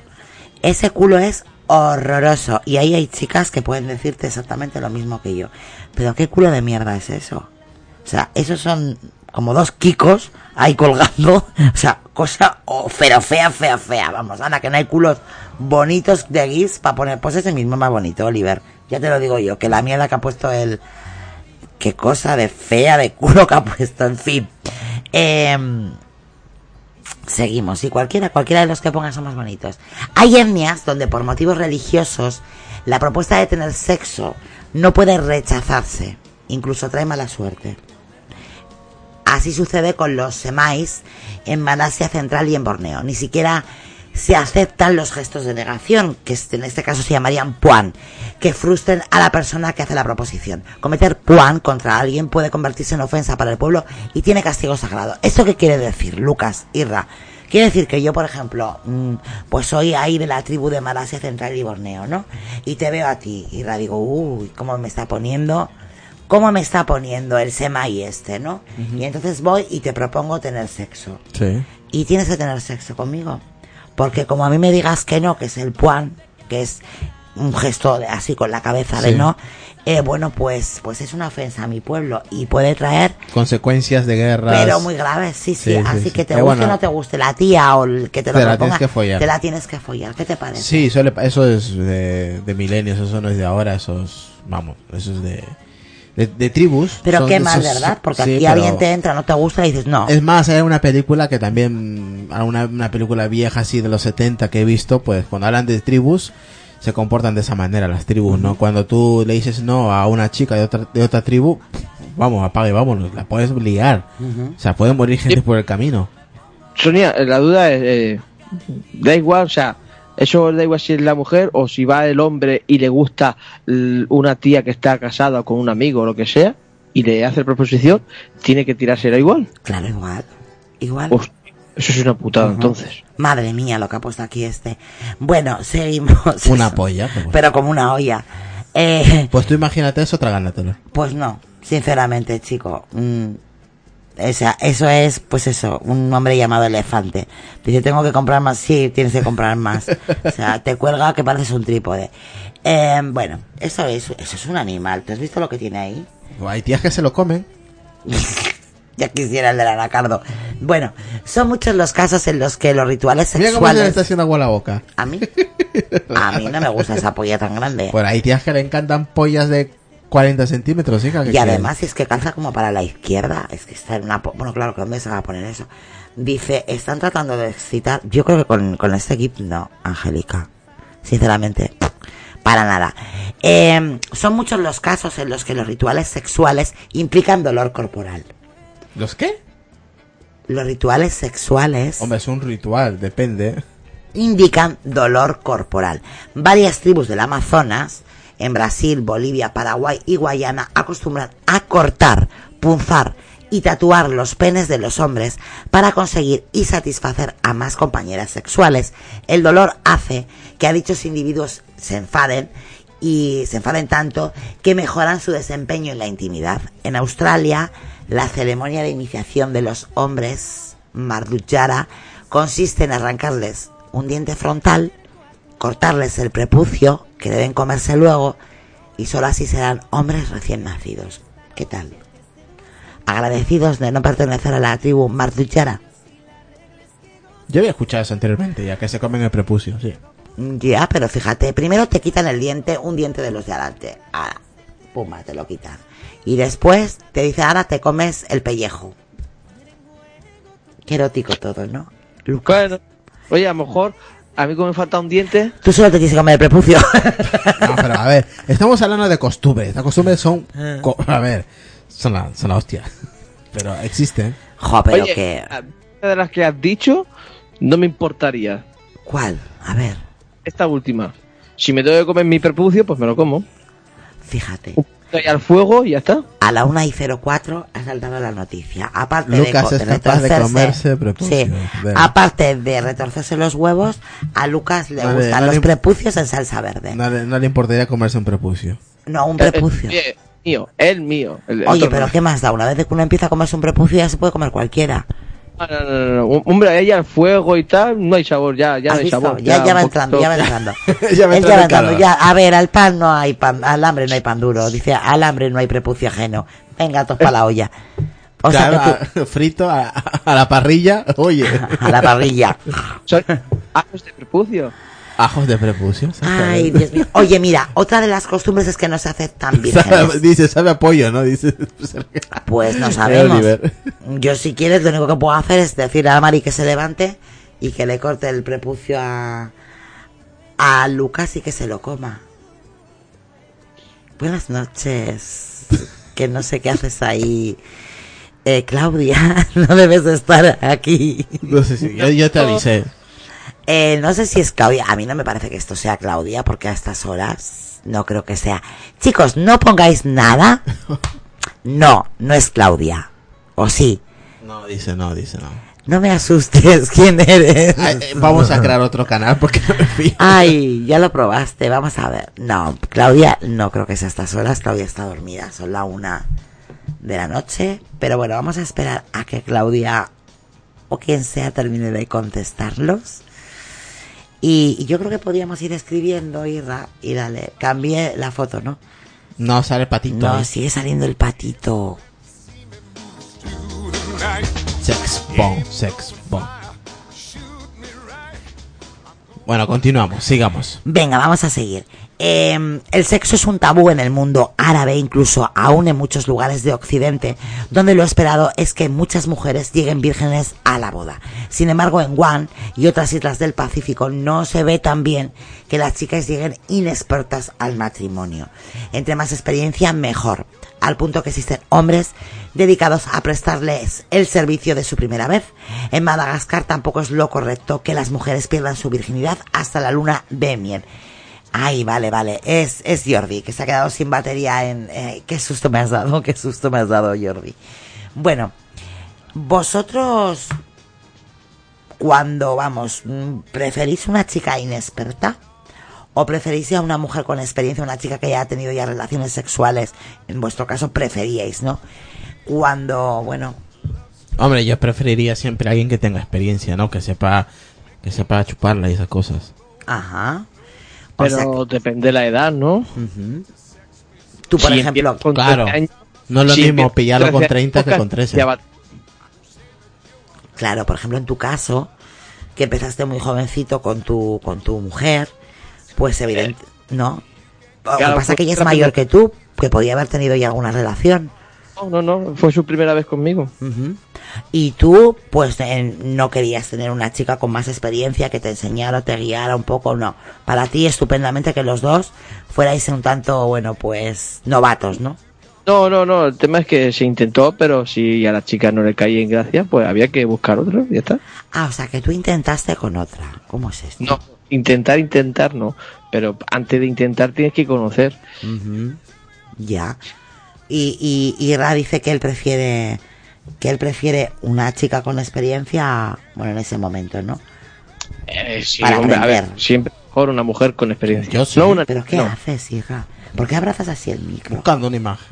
Ese culo es horroroso. Y ahí hay chicas que pueden decirte exactamente lo mismo que yo. Pero ¿qué culo de mierda es eso? O sea, esos son como dos kikos ahí colgando. [laughs] O sea, cosa oh, pero fea, fea, fea. Vamos, anda, que no hay culos bonitos de guis para poner. Pues ese mismo más bonito, Oliver. Ya te lo digo yo, que la mierda que ha puesto el... Qué cosa de fea de culo que ha puesto, en fin. Eh, Seguimos, y cualquiera, cualquiera de los que pongan son más bonitos. Hay etnias donde por motivos religiosos la propuesta de tener sexo no puede rechazarse, incluso trae mala suerte. Así sucede con los semáis en Malasia Central y en Borneo. Ni siquiera se aceptan los gestos de negación, que en este caso se llamarían puan, que frustren a la persona que hace la proposición. Cometer puan contra alguien puede convertirse en ofensa para el pueblo y tiene castigo sagrado. ¿Eso qué quiere decir, Lucas, Irra? Quiere decir que yo, por ejemplo, mm, pues soy ahí de la tribu de Malasia Central y Borneo, ¿no? Y te veo a ti, Irra, digo, uy, ¿cómo me está poniendo? ¿Cómo me está poniendo el semai este, no? Y entonces voy y te propongo tener sexo Sí. y tienes que tener sexo conmigo. Porque como a mí me digas que no, que es el puan, que es un gesto de- así con la cabeza de no, eh, bueno, pues, pues es una ofensa a mi pueblo y puede traer, Consecuencias de guerras. pero muy graves, sí, sí. Sí, sí, así sí. que te guste o bueno. no te guste la tía o el que te lo Te la tienes que follar. te la tienes que follar. ¿Qué te parece? Sí, suele- eso es de, de milenios, eso no es de ahora, eso es, vamos, eso es de, de, de tribus. Pero qué mal, esos- ¿verdad? Porque sí, aquí pero- alguien te entra, no te gusta y dices, no. Es más, hay una película que también, una, una película vieja así de los 70 que he visto, pues cuando hablan de tribus, se comportan de esa manera las tribus, ¿no? Cuando tú le dices no a una chica de otra, de otra tribu, vamos, apague, vámonos, la puedes liar. O sea, puede morir gente por el camino. Sonia, la duda es, eh, da igual, o sea, eso da igual si es la mujer o si va el hombre y le gusta una tía que está casada con un amigo o lo que sea y le hace proposición, tiene que tirársela igual. Claro, igual. Igual. Hostia, eso es una putada entonces. Madre mía, lo que ha puesto aquí este. Bueno, seguimos. Una polla. pero- Pero como una olla. Eh, Pues tú imagínate eso tragándotelo. pues no, sinceramente, chico. Mm, o sea, eso es, pues eso, un hombre llamado elefante. Dice, tengo que comprar más. Sí, tienes que comprar más. O sea, te cuelga que pareces un trípode. Eh, bueno, eso es, eso es un animal. ¿Tú has visto lo que tiene ahí? Hay tías que se lo comen. [laughs] Ya quisiera el del anacardo. Bueno, son muchos los casos en los que los rituales Mira cómo se le sexuales... está haciendo agua a la boca. A mí, a mí no me gusta esa polla tan grande. Pues hay tías que le encantan pollas de 40 centímetros, hija. ¿qué Y además es que calza como para la izquierda. Es que está en una... Bueno, claro, que ¿dónde se va a poner eso? Dice, están tratando de excitar... Yo creo que con, con este equipo no, Angélica. Sinceramente, para nada. Eh, son muchos los casos en los que los rituales sexuales implican dolor corporal. ¿Los qué? Los rituales sexuales Hombre, es un ritual, depende. indican dolor corporal. Varias tribus del Amazonas, en Brasil, Bolivia, Paraguay y Guayana, acostumbran a cortar, punzar y tatuar los penes de los hombres para conseguir y satisfacer a más compañeras sexuales. El dolor hace que a dichos individuos se enfaden y se enfaden tanto que mejoran su desempeño en la intimidad. En Australia, la ceremonia de iniciación de los hombres, Mardujara, consiste en arrancarles un diente frontal, cortarles el prepucio, que deben comerse luego, y solo así serán hombres recién nacidos. ¿Qué tal? Agradecidos de no pertenecer a la tribu Mardujara. Yo había escuchado eso anteriormente, ya que se comen el prepucio, sí. Ya, pero fíjate, primero te quitan el diente, un diente de los de adelante. Ah, pumba, te lo quitan. Y después te dice, ahora te comes el pellejo. Qué erótico todo, ¿no? Lucas. Bueno, oye, a lo mejor a mí como me falta un diente, Tú solo te tienes que comer el prepucio. [laughs] No, pero a ver, estamos hablando de costumbres. Las costumbres son. co- a ver, son la, son la hostia. Pero existen. jo, pero oye, que... a- de las que has dicho, no me importaría. ¿Cuál? A ver, Esta última. Si me tengo que comer mi prepucio, pues me lo como. fíjate. Un ahí al fuego y ya está. A la 1 y 04 ha saltado la noticia. Aparte Lucas de, co- es de capaz de retorcerse- comerse prepucios. Sí. Venga. Aparte de retorcerse los huevos, a Lucas le No gustan no los le- prepucios en salsa verde. No, No le, no le importaría comerse un prepucio. un El- prepucio. el- el mío, el mío. El- Oye, pero no. ¿qué más da? Una vez que uno empieza a comerse un prepucio ya se puede comer cualquiera. No, no, no, no, no. Hombre, ahí al fuego y tal, no hay sabor, ya, ya ¿Has no hay sabor. Ya, ya va entrando, poquito- ya va entrando. Ya [laughs] [laughs] ya va entrando, calor. ya. A ver, al pan no hay pan, al hambre no hay pan duro. Dice, al hambre no hay prepucio ajeno. Venga, todos para la olla. O sea Claro, que a- [laughs] frito a, a la parrilla. Oye, a la parrilla. Son ajos de prepucio. Ajos de prepucio. Ay, Dios mío. Oye, mira, otra de las costumbres es que no se aceptan vírgenes. dice, sabe apoyo, ¿no? Dice. Pues no El sabemos. Yo si quieres lo único que puedo hacer es decirle a Mari que se levante y que le corte el prepucio a, a Lucas y que se lo coma. Buenas noches. Que no sé qué haces ahí. Eh, Claudia, [laughs] no debes estar aquí. No sé si. Yo, yo te avisé. Eh, no sé si es Claudia. A mí no me parece que esto sea Claudia, porque a estas horas no creo que sea. Chicos, no pongáis nada. No, no es Claudia. O sí. No, dice no, dice no. No me asustes, [laughs] ¿quién eres? Ay, eh, vamos a crear otro canal porque no me fío. Ay, ya lo probaste, vamos a ver. No, Claudia, no creo que sea a estas horas. Claudia está dormida, son la una de la noche. Pero bueno, vamos a esperar a que Claudia o quien sea termine de contestarlos. Y, y yo creo que podríamos ir escribiendo, Irra, y dale, cambié la foto, ¿no? No, sale el patito. No, ahí. sigue saliendo el patito. Sex bomb, sex bomb. Bueno, continuamos, sigamos. Venga, vamos a seguir. Eh, el sexo es un tabú en el mundo árabe, incluso aún en muchos lugares de Occidente, donde lo esperado es que muchas mujeres lleguen vírgenes a la boda. Sin embargo, en Guam y otras islas del Pacífico no se ve tan bien que las chicas lleguen inexpertas al matrimonio. Entre más experiencia, mejor. Al punto que existen hombres dedicados a prestarles el servicio de su primera vez. En Madagascar tampoco es lo correcto que las mujeres pierdan su virginidad hasta la luna de miel. Ay, vale, vale. Es, es Jordi, que se ha quedado sin batería en... eh, qué susto me has dado, qué susto me has dado, Jordi. Bueno, vosotros, cuando, vamos, mm, ¿preferís una chica inexperta? ¿O preferís a una mujer con experiencia, una chica que ya ha tenido ya relaciones sexuales? En vuestro caso, preferíais, ¿no? Cuando, bueno, Hombre, yo preferiría siempre a alguien que tenga experiencia, ¿no? Que sepa, que sepa chuparla y esas cosas. ajá. O Pero sea, depende de la edad, ¿no? ujú. tú, por Si ejemplo, con claro. 13 años, No es lo si mismo pillarlo con 13 30 que con 13. ya va- Claro, por ejemplo, en tu caso, que empezaste muy jovencito con tu, con tu mujer, pues evidente, ¿no? Lo que pasa es que ella es pues, mayor que tú, que podía haber tenido ya alguna relación. No, no, no, fue su primera vez conmigo. Y tú, pues, eh, no querías tener una chica con más experiencia que te enseñara, te guiara un poco, no. Para ti, estupendamente que los dos fuerais un tanto, bueno, pues, novatos, ¿no? No, no, no, el tema es que se intentó, pero si a la chica no le caía en gracia, pues había que buscar otra, ya está. Ah, o sea, que tú intentaste con otra. ¿Cómo es esto? No, intentar, intentar no, pero antes de intentar tienes que conocer. Ujú. Ya. Y, y, y Ra dice que él prefiere que él prefiere una chica con experiencia, bueno, en ese momento, ¿no? Eh, sí, Para hombre, a ver, siempre mejor una mujer con experiencia. Yo sí. No una, Pero ¿qué no. haces, Irra? ¿Por qué abrazas así el micro? Buscando una imagen.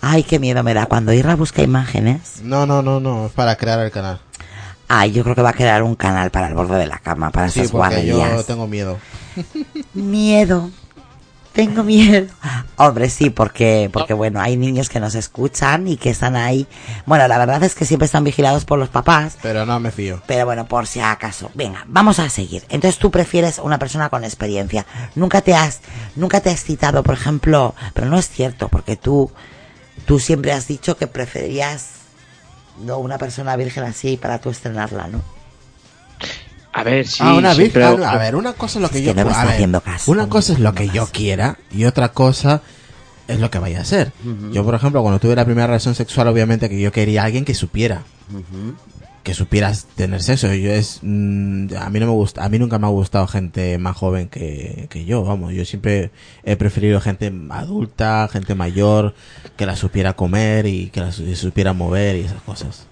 Ay, qué miedo me da. Cuando Irra busca imágenes, No, no, no, no, es para crear el canal. ay, yo creo que va a crear un canal para el borde de la cama, para Sí, esas porque yo guarrerías. tengo miedo. Miedo. Tengo miedo. Hombre, sí, porque, porque bueno, hay niños que nos escuchan y que están ahí. Bueno, la verdad es que siempre están vigilados por los papás, Pero no me fío. Pero bueno, por si acaso. Venga, vamos a seguir. Entonces tú prefieres una persona con experiencia. Nunca te has, nunca te has citado, por ejemplo, pero no es cierto, porque tú tú siempre has dicho que preferías no una persona virgen así para tú estrenarla, ¿no? A ver, sí. ah, una A ver, una cosa es lo que Es yo que no me a está ver, haciendo caso. Una cosa es lo que yo quiera y otra cosa es lo que vaya a ser. Yo, por ejemplo, cuando tuve la primera relación sexual, obviamente que yo quería a alguien que supiera. Que supieras tener sexo. Yo es, mm, a mí no me gusta, a mí nunca me ha gustado gente más joven que, que yo, vamos. Yo siempre he preferido gente adulta, gente mayor, que la supiera comer y que la su- supiera mover y esas cosas.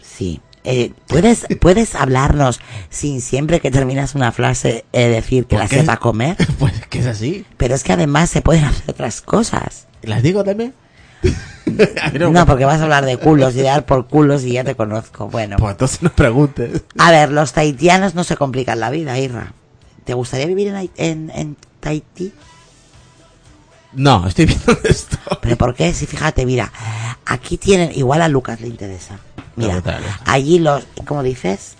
Sí. Eh, ¿puedes, ¿Puedes hablarnos sin siempre que terminas una frase eh, decir que ¿Por la qué? sepa comer? [laughs] pues que es así. Pero es que además se pueden hacer otras cosas. ¿Las digo también? [laughs] No porque vas a hablar de culos y de dar por culos y ya te conozco. Bueno. Pues entonces no preguntes. A ver, los tahitianos no se complican la vida, Irra. ¿Te gustaría vivir en, en, en Tahití? No, estoy viendo [laughs] esto. ¿Pero por qué? Si fíjate, mira, aquí tienen, igual a Lucas le interesa. Mira, Pregúntale. allí los, ¿cómo dices?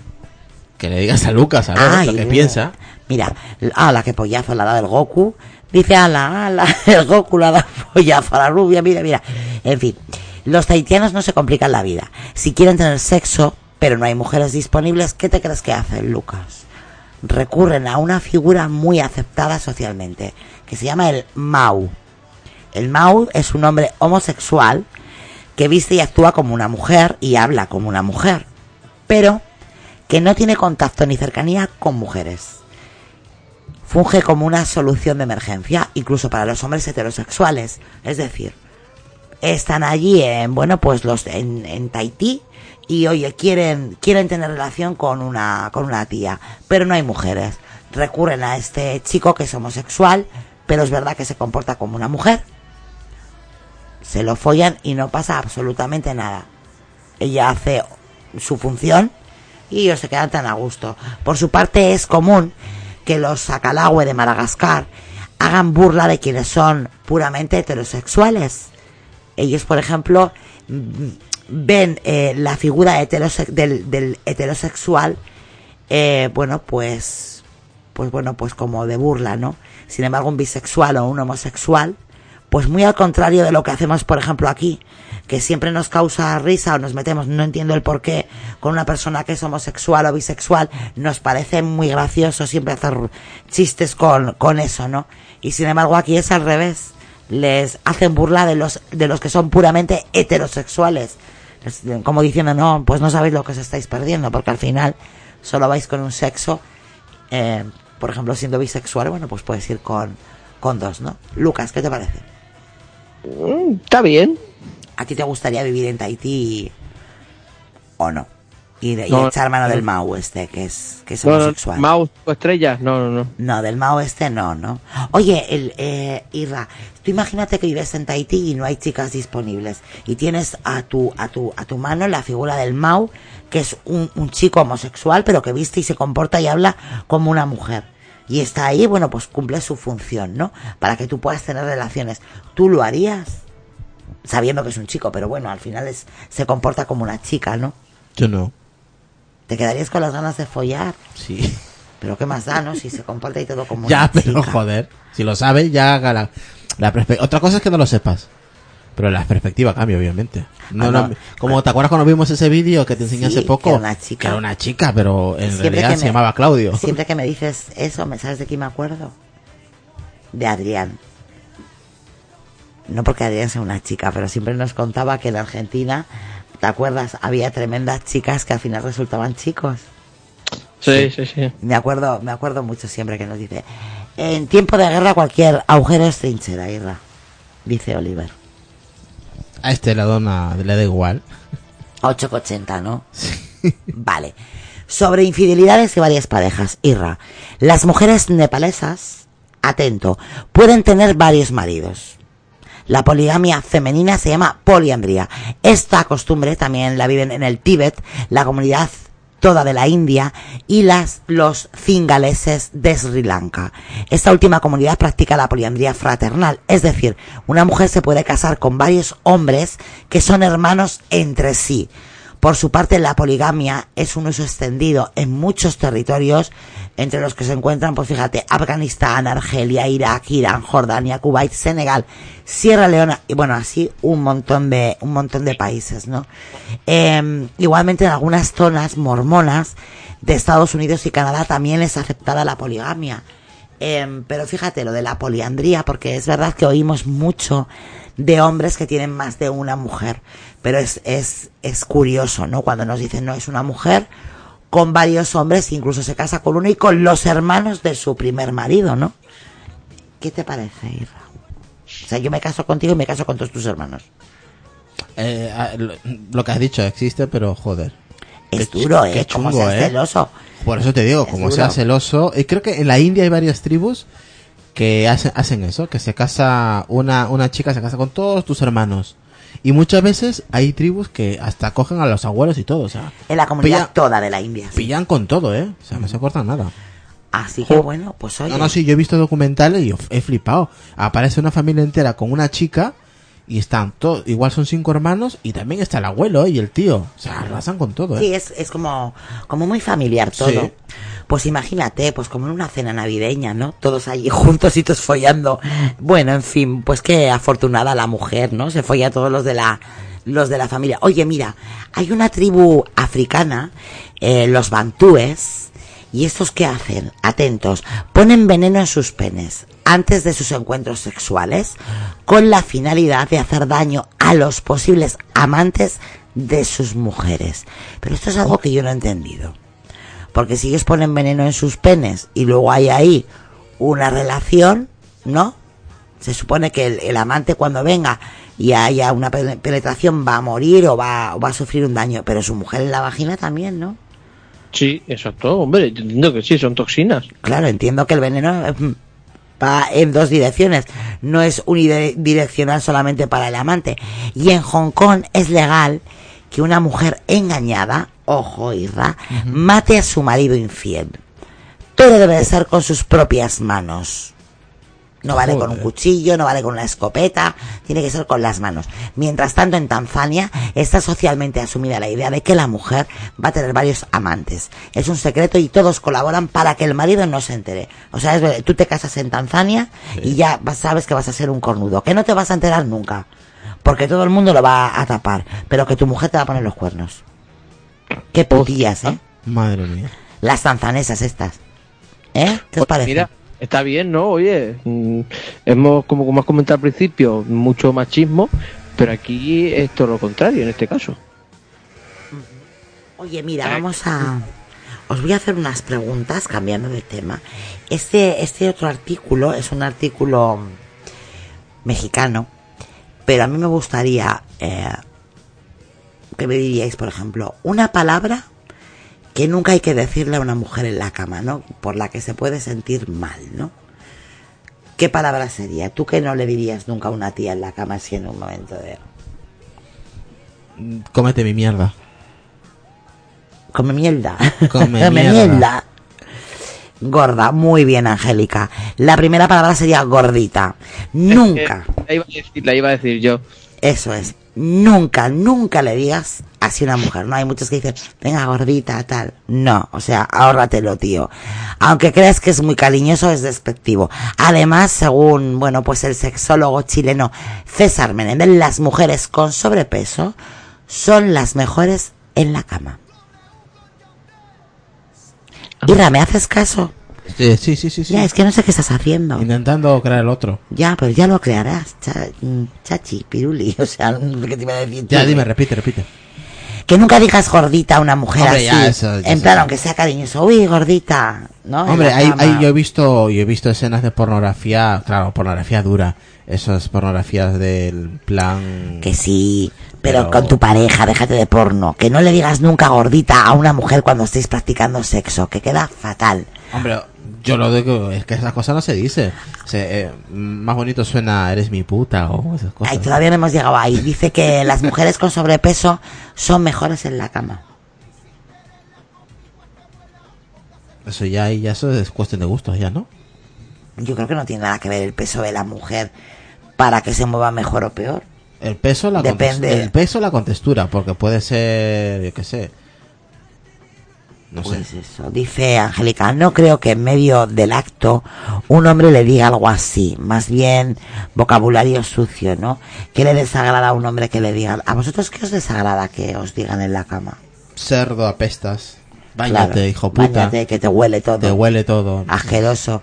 Que le digas a Lucas a ver Ay, lo que mira. piensa. Mira, ah, la que pollazo la da el Goku. Dice, ala, ala, [laughs] el Goku la da pollazo a la rubia, mira, mira. En fin, los tahitianos no se complican la vida. Si quieren tener sexo, pero no hay mujeres disponibles, ¿qué te crees que hacen, Lucas? Recurren a una figura muy aceptada socialmente, que se llama el Mau. El Mau es un hombre homosexual que viste y actúa como una mujer y habla como una mujer, pero que no tiene contacto ni cercanía con mujeres. Funge como una solución de emergencia, incluso para los hombres heterosexuales. Es decir, están allí en, bueno, pues los en, en Tahití y oye, quieren, quieren tener relación con una, con una tía, pero no hay mujeres. Recurren a este chico que es homosexual, pero es verdad que se comporta como una mujer. Se lo follan y no pasa absolutamente nada. Ella hace su función y ellos se quedan tan a gusto. Por su parte es común que los Sacalahue de Madagascar hagan burla de quienes son puramente heterosexuales. Ellos, por ejemplo, mm, ven eh, la figura heterose- del, del heterosexual, eh, bueno, pues, pues bueno, pues como de burla, ¿no? Sin embargo, un bisexual o un homosexual, pues muy al contrario de lo que hacemos, por ejemplo, aquí, que siempre nos causa risa o nos metemos, no entiendo el por qué, con una persona que es homosexual o bisexual, nos parece muy gracioso siempre hacer chistes con, con eso, ¿no? Y sin embargo aquí es al revés, les hacen burla de los, de los que son puramente heterosexuales, Es- como diciendo, no, pues no sabéis lo que os estáis perdiendo, porque al final solo vais con un sexo, eh, por ejemplo, siendo bisexual, bueno, pues puedes ir con, con dos, ¿no? Lucas, ¿qué te parece? Mm, Está bien. ¿A ti te gustaría vivir en Tahití o no? Y, de, y No, echar mano no. del Mao este, que es, que es No, no, homosexual. mouse o estrellas, no, no, no. No, del Mao este no, ¿no? Oye, el, eh, Irra, tú imagínate que vives en Tahití y no hay chicas disponibles. Y tienes a tu, a tu, a tu mano la figura del Mao, que es un, un chico homosexual, pero que viste y se comporta y habla como una mujer. Y está ahí, bueno, pues cumple su función, ¿no? Para que tú puedas tener relaciones. ¿Tú lo harías? Sabiendo que es un chico, pero bueno, al final es, se comporta como una chica, ¿no? Yo no. Te quedarías con las ganas de follar. Sí. Pero qué más da, ¿no? Si se comporta y todo como [laughs] ya, una pero chica. joder. Si lo sabes, ya haga la, la Otra cosa es que no lo sepas. Pero la perspectiva cambia, obviamente. No, Ah, no, no. como te acuerdas cuando vimos ese vídeo que te enseñé Sí, hace poco. que era una chica. Que era una chica, pero en Siempre realidad que se me- llamaba Claudio. Siempre que me dices eso, ¿me sabes de quién me acuerdo? De Adrián. No porque Adrián sea una chica, pero siempre nos contaba que en Argentina, ¿te acuerdas? Había tremendas chicas que al final resultaban chicos. Sí, sí, sí. Me acuerdo, me acuerdo mucho siempre que nos dice, en tiempo de guerra cualquier agujero es trinchera, Irra. Dice Oliver. A este la dona le da igual. 8,80, ¿no? Vale. Sobre infidelidades y varias parejas. Irra. Las mujeres nepalesas, atento, pueden tener varios maridos. La poligamia femenina se llama poliandría. Esta costumbre también la viven en el Tíbet, la comunidad toda de la India y las, los cingaleses de Sri Lanka. Esta última comunidad practica la poliandría fraternal, es decir, una mujer se puede casar con varios hombres que son hermanos entre sí. Por su parte, la poligamia es un uso extendido en muchos territorios, entre los que se encuentran, pues fíjate, Afganistán, Argelia, Irak, Irán, Jordania, Kuwait, Senegal, Sierra Leona, y bueno, así un montón de, un montón de países, ¿no? Eh, igualmente en algunas zonas mormonas de Estados Unidos y Canadá también es aceptada la poligamia. Eh, pero fíjate lo de la poliandría, porque es verdad que oímos mucho de hombres que tienen más de una mujer. Pero es, es, es curioso, ¿no? Cuando nos dicen, no, es una mujer con varios hombres, incluso se casa con uno y con los hermanos de su primer marido, ¿no? ¿Qué te parece, Irra? O sea, yo me caso contigo y me caso con todos tus hermanos. Eh, ah, lo, que has dicho existe, pero joder. Es Qué duro, ¿eh? Como chungo, seas ¿eh? celoso. Por eso te digo, Es como duro. sea celoso. Y creo que en la India hay varias tribus que hacen, hacen eso, que se casa, una, una chica se casa con todos tus hermanos. Y muchas veces hay tribus que hasta cogen a los abuelos y todo, o sea, En la comunidad toda de la India. sí. pillan con todo, ¿eh? O sea, no se cortan nada. Así que bueno, pues oye. No, no, sí, yo he visto documentales y he flipado. Aparece una familia entera con una chica y están todos, igual son cinco hermanos y también está el abuelo ¿eh? y el tío. O sea, arrasan con todo, ¿eh? Sí, es, es como, como muy familiar todo. Sí. Pues imagínate, pues como en una cena navideña, ¿no? Todos allí [laughs] juntos y todos follando. Bueno, en fin, pues qué afortunada la mujer, ¿no? Se folla a todos los de la, los de la familia. Oye, mira, hay una tribu africana, eh, los bantúes, y estos qué hacen? Atentos, ponen veneno en sus penes antes de sus encuentros sexuales con la finalidad de hacer daño a los posibles amantes de sus mujeres. Pero esto es algo que yo no he entendido. Porque si ellos ponen veneno en sus penes y luego hay ahí una relación, ¿no? Se supone que el, el amante cuando venga y haya una pe- penetración va a morir o va, o va a sufrir un daño, pero su mujer en la vagina también, ¿no? Sí, exacto, hombre, yo entiendo que sí, son toxinas. Claro, entiendo que el veneno mm, va en dos direcciones. No es unidireccional solamente para el amante. Y en Hong Kong es legal que una mujer engañada, ojo, Irra, mate a su marido infiel. Todo debe de ser con sus propias manos. No vale con un cuchillo, no vale con una escopeta, tiene que ser con las manos. Mientras tanto, en Tanzania está socialmente asumida la idea de que la mujer va a tener varios amantes. Es un secreto y todos colaboran para que el marido no se entere. O sea, es tú te casas en Tanzania y ya sabes que vas a ser un cornudo, que no te vas a enterar nunca, porque todo el mundo lo va a tapar, pero que tu mujer te va a poner los cuernos. Qué putillas, ¿eh? Madre mía. Las tanzanesas estas. ¿Eh? ¿Qué os parece? Mira, está bien, ¿no? Oye, mm, hemos, como, como has comentado al principio, mucho machismo, pero aquí es todo lo contrario en este caso. Oye, mira, vamos a... Os voy a hacer unas preguntas cambiando de tema. Este, este otro artículo es un artículo mexicano, pero a mí me gustaría eh, que me diríais, por ejemplo, una palabra que nunca hay que decirle a una mujer en la cama, ¿no? Por la que se puede sentir mal, ¿no? ¿Qué palabra sería? ¿Tú que no le dirías nunca a una tía en la cama si en un momento de... Cómete mi mierda. Come mierda. Come [laughs] mierda. Gorda, muy bien, Angélica. La primera palabra sería gordita. Nunca, la, iba a decir, la iba a decir yo. eso es. Nunca, nunca le digas así a una mujer. No hay muchos que dicen, venga, gordita, tal. No, o sea, ahórratelo, tío. Aunque creas que es muy cariñoso, es despectivo. Además, según, bueno, pues el sexólogo chileno César Menéndez, las mujeres con sobrepeso son las mejores en la cama. Irra, ¿me haces caso? Sí, sí, sí, sí. sí. Ya, es que no sé qué estás haciendo. Intentando crear el otro. Ya, pero ya lo crearás, cha- mm, chachi, piruli, [laughs] o sea, ¿qué te iba a decir? Ya, tú? dime, repite, repite. Que nunca digas gordita a una mujer Hombre, así. ya, eso, ya en plan, aunque sea cariñoso, uy, gordita, Hombre, hay, hay- yo he visto, yo he visto escenas de pornografía, claro, pornografía dura. Esas pornografías del plan. Que sí, pero, Pero- con tu pareja, déjate de porno. Que no le digas nunca gordita a una mujer cuando estéis practicando sexo, que queda fatal. Hombre, yo lo digo, es que esas cosas no se dice. Se, eh, más bonito suena, eres mi puta o esas cosas. Ay, todavía no hemos llegado ahí. Dice que [laughs] las mujeres con sobrepeso son mejores en la cama. Eso ya, ya eso es cuestión de gustos, ya, ¿no? Yo creo que no tiene nada que ver el peso de la mujer para que se mueva mejor o peor. El peso, la Depende. El peso, la contextura, porque puede ser, yo qué sé. No sé. Pues eso, dice Angélica, no creo que en medio del acto un hombre le diga algo así, más bien vocabulario sucio, ¿no? ¿Qué le desagrada a un hombre que le digan? ¿A vosotros qué os desagrada que os digan en la cama? Cerdo, apestas. Báñate, Claro, hijo puta. báñate, que te huele todo. Te huele todo. Asqueroso.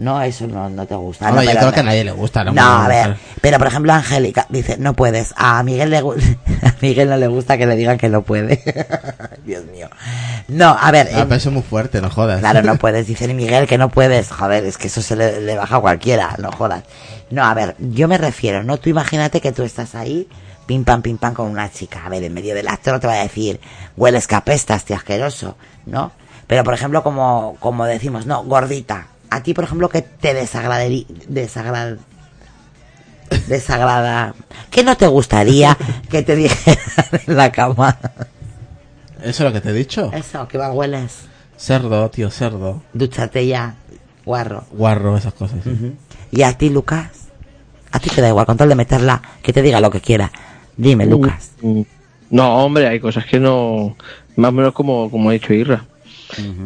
No, eso no, no te gusta. Hombre, no, yo pero- creo que a nadie le gusta. No, hombre, a ver, pero por ejemplo Angélica dice, no puedes. A Miguel le [laughs] a Miguel no le gusta que le digan que no puede. [laughs] Dios mío. No, a ver, Ah, pero eso es muy fuerte, no jodas. Claro, no [laughs] puedes. Dice Miguel que no puedes. Joder, es que eso se le, le baja a cualquiera. No jodas. No, a ver, yo me refiero, ¿no? Tú imagínate que tú estás ahí, pim pam, pim pam, con una chica. A ver, en medio del acto no te va a decir, hueles que apestas, tío asqueroso, ¿no? Pero, por ejemplo, como, como decimos, no, gordita. A ti, por ejemplo, que te desagradaría, desagrad, desagrada, que no te gustaría que te dijeran en la cama. ¿Eso es lo que te he dicho? Eso, que va hueles. Cerdo, tío, cerdo. Dúchate ya, guarro. Guarro, esas cosas. sí. ¿Y a ti, Lucas? A ti te da igual, con tal de meterla, que te diga lo que quiera. Dime, Lucas. Mm, No, hombre, hay cosas que no. Más o menos como, como ha dicho Irra.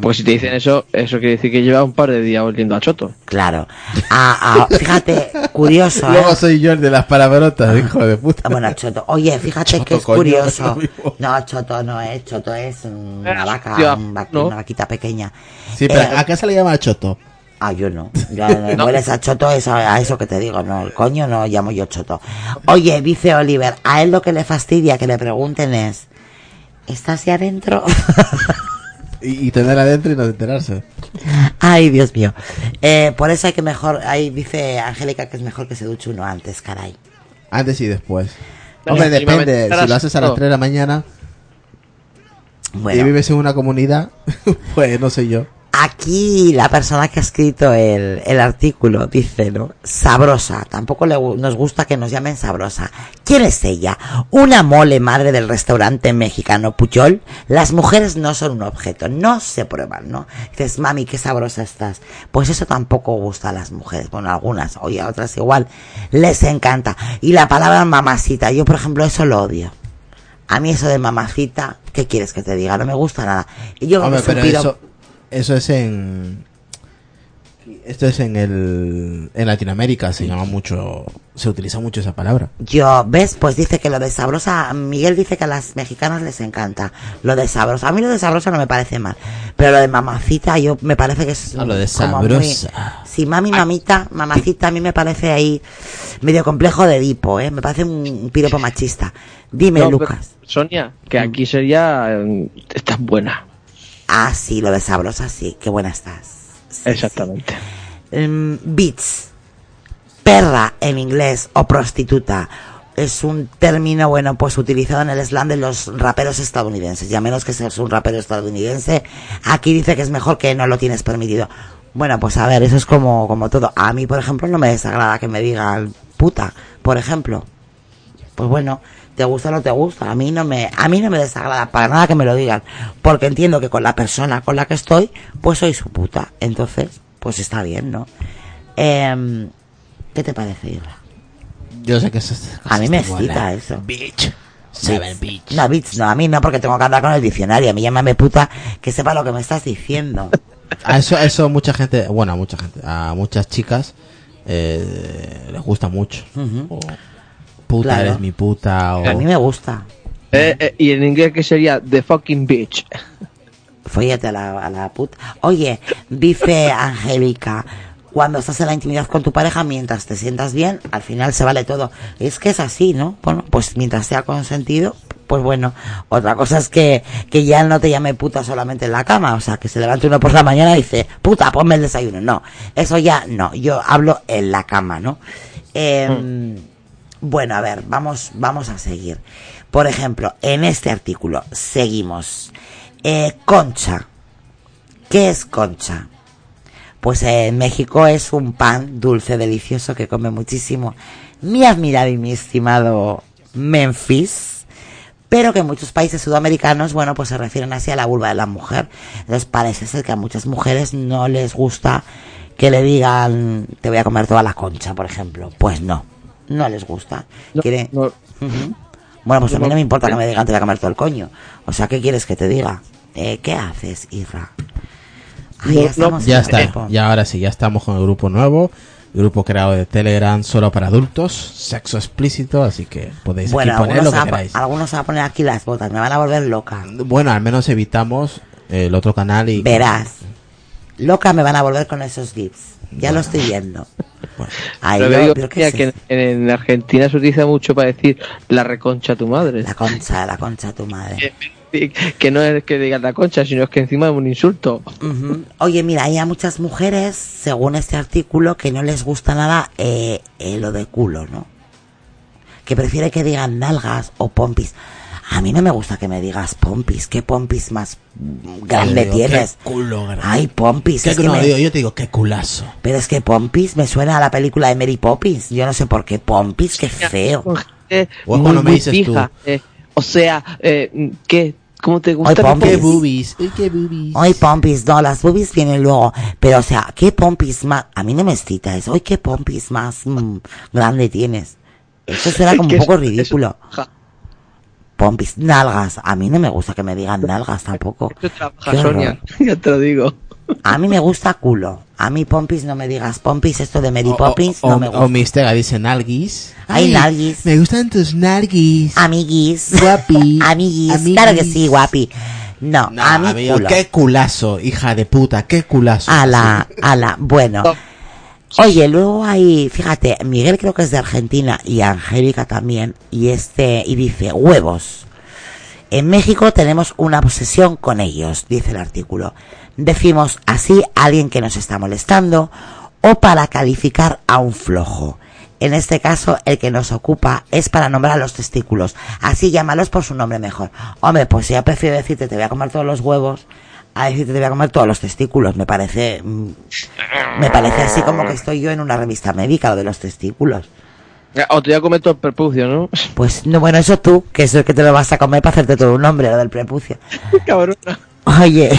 Porque si te dicen eso, eso quiere decir que lleva un par de días oliendo a choto. Claro. Ah, ah, fíjate, curioso, ¿eh? Luego soy yo el de las palabrotas, hijo de puta. Ah, Bueno, Choto. Oye, fíjate Choto, que es coño, curioso. es. No, Choto no es. Choto es una Eh, vaca, hostia, un va- no. una vaquita pequeña. Sí, pero Eh, ¿a qué se le llama choto? Ah, yo no. Ya [laughs] no. hueles a choto, eso, a eso que te digo, no. El coño no llamo yo choto. Oye, dice Oliver, a él lo que le fastidia que le pregunten es, ¿estás ahí adentro? [laughs] Y, y tener adentro y no enterarse. Ay, Dios mío. Eh, por eso hay que mejor, ahí dice Angélica que es mejor que se duche uno antes, caray. Antes y después. Hombre, depende. Si lo haces a las no. 3 de la mañana y Bueno, vives en una comunidad, [laughs] pues no sé yo. Aquí la persona que ha escrito el, el artículo dice, ¿no? Sabrosa. Tampoco le, nos gusta que nos llamen sabrosa. ¿Quién es ella? Una mole madre del restaurante mexicano Puyol. Las mujeres no son un objeto, no se prueban, ¿no? Dices, mami, qué sabrosa estás. Pues eso tampoco gusta a las mujeres. Bueno, algunas, oye, a otras igual. Les encanta. Y la palabra mamacita, yo por ejemplo eso lo odio. A mí eso de mamacita, ¿qué quieres que te diga? No me gusta nada. Y yo Hombre, un pero eso, eso es en. Esto es en el. En Latinoamérica se llama mucho. Se utiliza mucho esa palabra. Yo, ¿ves? Pues dice que lo de sabrosa, Miguel dice que a las mexicanas les encanta lo de sabrosa. A mí lo de sabrosa no me parece mal, pero lo de mamacita yo me parece que es Ah, lo de sabrosa. Sí, mami, mamita, mamacita a mí me parece ahí medio complejo de Edipo, ¿eh? Me parece un, piropo machista. Dime, No, Lucas. Sonia, que aquí sería. eh, Estás buena. Ah, sí, lo de sabrosa, sí. Qué buena estás. Sí, Exactamente. Mm, Beats. Perra en inglés o prostituta. Es un término, bueno, pues utilizado en el slang de los raperos estadounidenses. Y a menos que seas un rapero estadounidense, aquí dice que es mejor que no lo tienes permitido. Bueno, pues a ver, eso es como, como todo. A mí, por ejemplo, no me desagrada que me digan puta, por ejemplo. Pues bueno, te gusta o no te gusta. A mí no me, a mí no me desagrada para nada que me lo digan. Porque entiendo que con la persona con la que estoy, pues soy su puta. Entonces, pues está bien, ¿no? Em, ¿Qué te parece, Irra? Yo sé que eso A mí me excita ¿eh? eso. Bitch. Seven Bitch. No, bitch, no, a mí no, porque tengo que andar con el diccionario. A mí llámame puta, que sepa lo que me estás diciendo. [laughs] A eso, eso mucha gente, bueno, a mucha gente, a muchas chicas eh, les gusta mucho. O, puta, Claro. eres mi puta. O, A mí me gusta. Eh, eh, y en inglés, que sería? The fucking bitch. Fóllate a la, a la puta. Oye, dice Angélica, cuando estás en la intimidad con tu pareja, mientras te sientas bien, al final se vale todo. Es que es así, ¿no? Bueno, pues mientras sea consentido, pues bueno. Otra cosa es que, que ya no te llame puta solamente en la cama. O sea, que se levante uno por la mañana y dice, puta, ponme el desayuno. No, eso ya no. Yo hablo en la cama, ¿no? Em, Bueno, a ver, vamos, vamos a seguir. Por ejemplo, en este artículo seguimos. Eh, concha. ¿Qué es concha? Pues en México es un pan dulce, delicioso, que come muchísimo mi admirado y mi estimado Memphis, pero que en muchos países sudamericanos, bueno, pues se refieren así a la vulva de la mujer. Entonces parece ser que a muchas mujeres no les gusta que le digan, te voy a comer toda la concha, por ejemplo. Pues no, No les gusta. No, Quiere- no. Bueno, pues a mí no me importa que me digan te voy a comer todo el coño. O sea, ¿qué quieres que te diga? Eh, ¿Qué haces, Irra? Ay, No, ya estamos Ya en está, grupo. ya ahora sí, ya estamos con el grupo nuevo, grupo creado de Telegram solo para adultos, sexo explícito, así que podéis Bueno, aquí poner algunos lo que queráis. algunos se va a poner aquí las botas, me van a volver loca. Bueno, al menos evitamos el otro canal y... Verás. Loca me van a volver con esos gifs. Ya lo estoy viendo. Bueno, pero yo- digo en, en Argentina se utiliza mucho para decir la reconcha a tu madre. La concha, la concha tu madre. Que, que no es que digas la concha, sino es que encima es un insulto. Oye, mira, hay a muchas mujeres, según este artículo, que no les gusta nada eh, eh, lo de culo, ¿no? Que prefiere que digan nalgas o pompis. A mí no me gusta que me digas pompis. ¿Qué pompis más grande digo, tienes? qué culo grande. Ay, pompis. ¿Qué- es que no, me- digo, yo te digo, qué culazo. Pero es que pompis me suena a la película de Mary Poppins. Yo no sé por qué pompis, qué feo. Gente O muy, me dices fija, eh, o sea, eh, ¿qué? ¿Cómo te gusta? Ay, mi Pompis. Qué boobies, uy, qué boobies. Ay, pompis, no, las boobies vienen luego. Pero, o sea, ¿qué pompis más? A mí no me excita eso. Ay, ¿qué pompis más mm, grande tienes? Eso suena [laughs] como un poco es- ridículo. ja, Pompis, nalgas. A mí no me gusta que me digan nalgas tampoco. [laughs] Trabaja horror. Sonia, [laughs] ya te lo digo. A mí me gusta culo. A mí pompis no me digas pompis. Esto de Mary O- Poppins o, no o- me o gusta. Mistega dice nalguis. Ay, nalguis. Me gustan tus nalguis. Amiguis. Guapi. [laughs] Amiguis. Amiguis. Claro que sí, guapi. No, No, a mí amigo, culo. qué culazo, hija de puta, qué culazo. Ala, ala. Bueno. Oye, luego hay, fíjate, Miguel creo que es de Argentina y Angélica también, y este, y dice, huevos. En México tenemos una obsesión con ellos, dice el artículo. Decimos así a alguien que nos está molestando o para calificar a un flojo. En este caso, el que nos ocupa es para nombrar los testículos. Así llámalos por su nombre mejor. Hombre, pues ya prefiero decirte te voy a comer todos los huevos a decirte te voy a comer todos los testículos. Me parece, mm, me parece así como que estoy yo en una revista médica, lo de los testículos. O te voy a comer todo el prepucio, ¿no? Pues no, bueno, eso tú, que eso es que te lo vas a comer para hacerte todo un nombre, lo del prepucio. [laughs] Cabrona. Oye,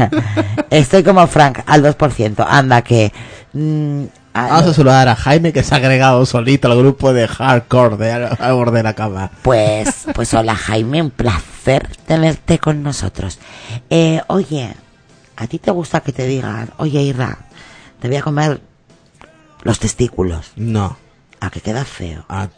[laughs] estoy como Frank al 2%. Anda que... mm, ah, Vamos a saludar a Jaime que se ha agregado solito al grupo de hardcore de borde de la cama. Pues, pues hola Jaime, un placer tenerte con nosotros. Eh, oye, ¿a ti te gusta que te digan, oye Irra, te voy a comer los testículos? No. A que queda feo. Ah,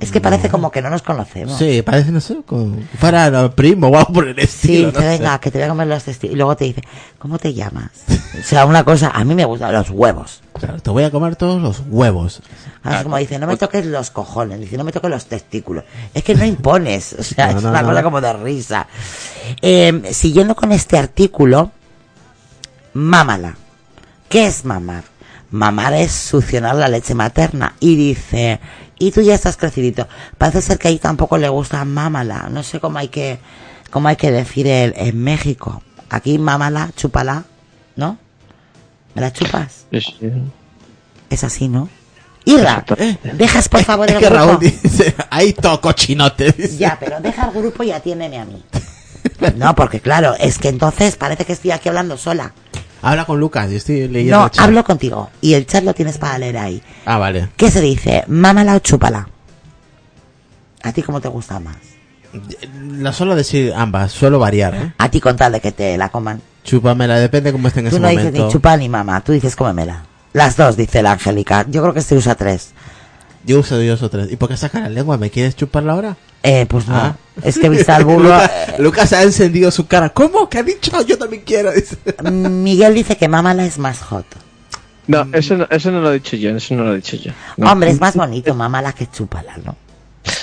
Es que parece como que no nos conocemos. sí, parece, no sé, como fuera el primo o algo por el Sí, estilo. no sé. venga, que te voy a comer los testículos. Y luego te dice, ¿cómo te llamas? O sea, una cosa, a mí me gustan los huevos. Claro, te voy a comer todos los huevos. Así como dice, no me toques los cojones, dice, no me toques los testículos. Es que no impones, [laughs] o sea, No, es una cosa como de risa. Eh, siguiendo con este artículo, mámala. ¿Qué es mamar? Mamar es succionar la leche materna. Y dice, y tú ya estás crecidito. Parece ser que ahí tampoco le gusta mámala. No sé cómo hay que, cómo hay que decir en, en México. Aquí mámala, chúpala, ¿no? ¿Me la chupas? Sí. Es así, ¿no? Irra, Exacto. dejas por favor Es el que grupo. Raúl dice, ahí todo cochinote. dice. Ya, pero deja el grupo y atiéndeme a mí. No, porque claro, es que entonces parece que estoy aquí hablando sola. Habla con Lucas, yo estoy leyendo No, el chat. hablo contigo. Y el chat lo tienes para leer ahí. Ah, vale. ¿Qué se dice? ¿Mámala o chúpala? ¿A ti cómo te gusta más? La suelo decir ambas, suelo variar, ¿eh? A ti con tal de que te la coman. Chúpamela, depende cómo esté en Tú ese no dices momento. ni chupa ni mamá, tú dices cómemela. Las dos, dice la Angélica. Yo creo que este usa tres. Yo uso dos o tres. ¿Y por qué sacas la lengua? ¿Me quieres chuparla ahora? Eh, pues no. Ah. Es que viste al burro. Lucas, eh, Lucas ha encendido su cara. ¿Cómo? ¿Qué ha dicho? Yo también quiero. Miguel dice que mámala es más hot. No, eso no, eso no lo he dicho yo, eso no lo he dicho yo. No. Hombre, es más bonito mámala que chúpala, ¿no?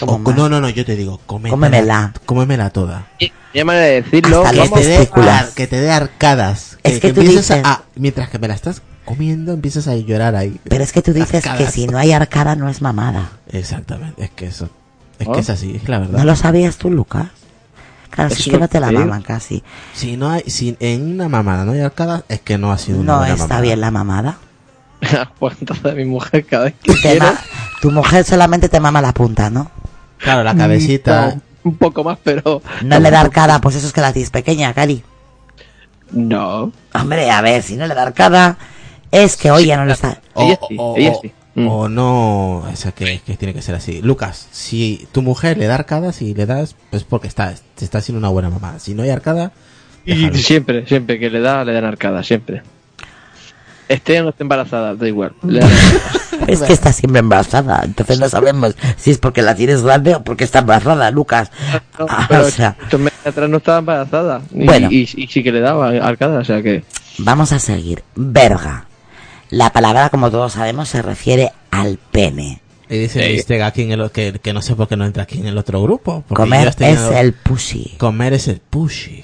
O- no, no, no, yo te digo, cómetela. Cómemela. Cómemela toda. Y- y hay manera de decirlo. Hasta Que te, ar- que te dé arcadas. Es que tú dices- a, Mientras que me la estás comiendo, empiezas a llorar ahí. Pero es que tú dices que si no hay arcada no es mamada. Exactamente, es que eso. Es ¿Oh? que es así, es la verdad. ¿No lo sabías tú, Lucas? Claro, si es que no te la maman casi. Si no hay, si en una mamada no hay arcadas, es que no ha sido una No buena está mamada. bien la mamada. [laughs] pues entonces mi mujer cada vez que Te quiere, ma- tu mujer solamente te mama la punta, ¿no? Claro, la cabecita. no, un poco más, pero No le da arcada, pues eso es que la tienes pequeña, Cari. no. Hombre, a ver, si no le da arcada, es que hoy ya no le está. Ella sí, ella sí. Mm. O no, o sea, que, que tiene que ser así. Lucas, si tu mujer le da arcadas y le das, pues porque está, te está siendo una buena mamá. Si no hay arcada, Y déjalo. siempre, siempre que le da, le dan arcada, siempre. Esté o no esté embarazada, da igual. [laughs] Le dan Es que está siempre embarazada, entonces no sabemos si es porque la tienes grande o porque está embarazada, Lucas. No, Ah, pero o sea, atrás no estaba embarazada. Y, Bueno. y, y sí que le daba arcada, o sea que. vamos a seguir. Verga. La palabra, como todos sabemos, se refiere al pene. Y dice Eh, Mistega aquí en el, que, que no sé por qué no entra aquí en el otro grupo. Comer es el pussy. Comer es el pushy.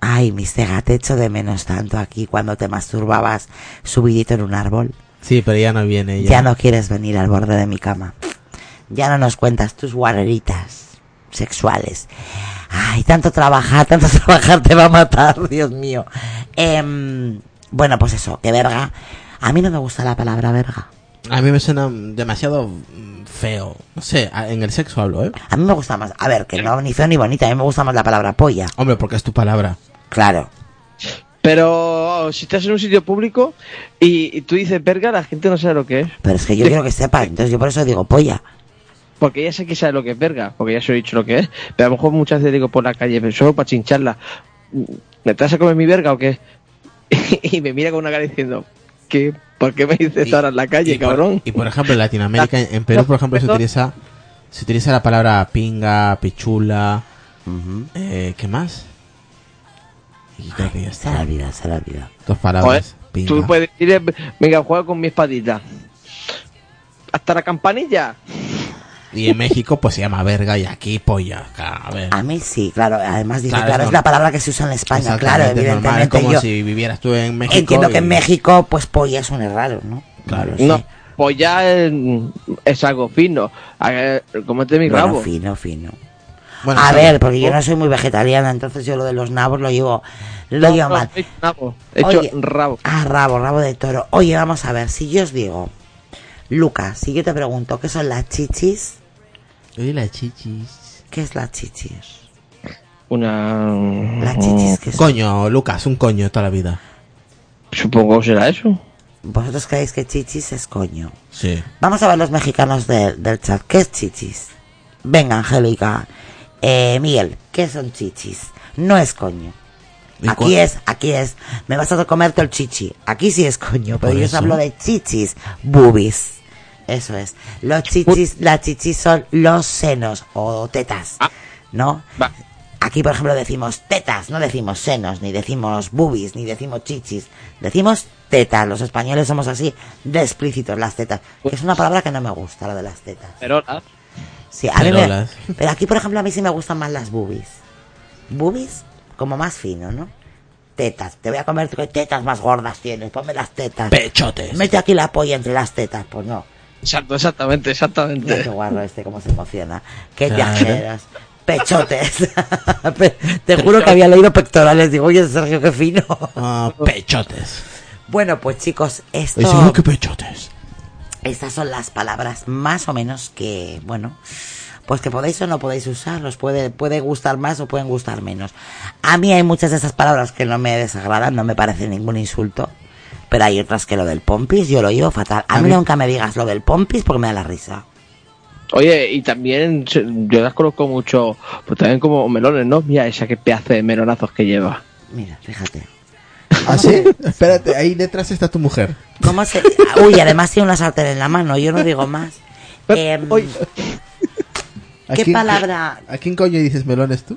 Ay, mistega, te echo de menos tanto aquí cuando te masturbabas subidito en un árbol. Sí, pero ya no viene. Ya no quieres venir al borde de mi cama. Ya no nos cuentas tus guarreritas sexuales. Ay, tanto trabajar, tanto [laughs] trabajar te va a matar, Dios mío. Em, bueno, pues eso, que verga. A mí no me gusta la palabra verga. A mí me suena demasiado mm, feo. No sé, en el sexo hablo, ¿eh? A mí me gusta más, a ver, que no ni feo ni bonita, a mí me gusta más la palabra polla. Hombre, porque es tu palabra. Claro. Pero oh, si estás en un sitio público y, y tú dices verga, la gente no sabe lo que es. Pero es que yo quiero que sepa, entonces yo por eso digo polla. Porque ya sé que sabe lo que es verga, porque ya se he dicho lo que es. Pero a lo mejor muchas veces digo por la calle, pero solo para chincharla. ¿Me traes a comer mi verga o qué? [laughs] y me mira con una cara diciendo, ¿qué? ¿Por qué me dices Y- ahora en la calle, y por- cabrón? y por ejemplo, en Latinoamérica, en, en Perú, por ejemplo, se utiliza, se utiliza la palabra pinga, pichula, Ujú. eh, ¿qué más? Y creo que ya Se la olvida. Dos Joder, palabras. pinga. tú puedes decir, eh, venga, juega con mi espadita. Hasta la campanilla. Y en México, pues se llama verga y aquí polla. Claro, A ver. A mí sí, claro. Además dice, Claro, claro, es es la palabra que se usa en España, claro, es normal. Es evidentemente. como Yo si vivieras tú en México. entiendo que en México, pues polla suena raro, ¿no? Claro. No, pues ya es, es algo fino. A ver, Comete mi Bueno, rabo. fino, fino. Bueno, a sí. ver, porque yo no soy muy vegetariana, entonces yo lo de los nabos lo llevo, lo No, llevo no, mal. he hecho nabo, he hecho Oye. rabo. Ah, rabo, rabo de toro. Oye, vamos a ver, si yo os digo, Lucas, si yo te pregunto qué son las chichis, Oye, las chichis. ¿qué es las chichis? Una. Las chichis, ¿qué son? Coño, Lucas, un coño toda la vida. Supongo que será eso. Vosotros creéis que chichis es coño. Sí. Vamos a ver los mexicanos de- del chat. ¿Qué es chichis? Venga, Angélica. Eh, Miguel, ¿qué son chichis? No es coño. ¿Y Aquí es, aquí es. Me vas a comerte el chichi. Aquí sí es coño, pero yo os hablo de chichis, boobies. Eso es. Los chichis, las chichis son los senos o tetas, Ah. ¿no? Va. Aquí, por ejemplo, decimos tetas, no decimos senos, ni decimos boobies, ni decimos chichis. Decimos tetas. Los españoles somos así de explícitos, las tetas. Que es una palabra que no me gusta, la de las tetas. Pero ah, Sí, a mí me- Perolas. Pero aquí, por ejemplo, a mí sí me gustan más las boobies. Boobies, como más fino, ¿no? Tetas. Te voy a comer, ¿qué tetas más gordas tienes? Ponme las tetas. Pechotes. Mete aquí la polla entre las tetas. Pues no. Exacto, exactamente, Mira exactamente. qué guarro este, cómo se emociona. Qué Claro. viajeras. Pechotes. [laughs] Pe- Te juro que había leído pectorales. Digo, oye, Sergio, qué fino. Ah, [laughs] pechotes. Bueno, pues chicos, esto... Seguro que pechotes. Estas son las palabras más o menos que, bueno, pues que podéis o no podéis usarlos. Puede, puede gustar más o pueden gustar menos. A mí hay muchas de esas palabras que no me desagradan, no me parece ningún insulto. Pero hay otras que lo del pompis yo lo llevo fatal. A, A mí, mí- nunca me digas lo del pompis porque me da la risa. Oye, y también yo las conozco mucho, pues también como melones, ¿no? Mira esa que pedazo de melonazos que lleva. Mira, fíjate. ¿Ah, sí? [laughs] Espérate, ahí detrás está tu mujer. ¿Cómo se...? Uy, además tiene una sartén en la mano, yo no digo más. [laughs] ¿A ¿Qué quién- palabra- ¿A quién coño dices melones tú?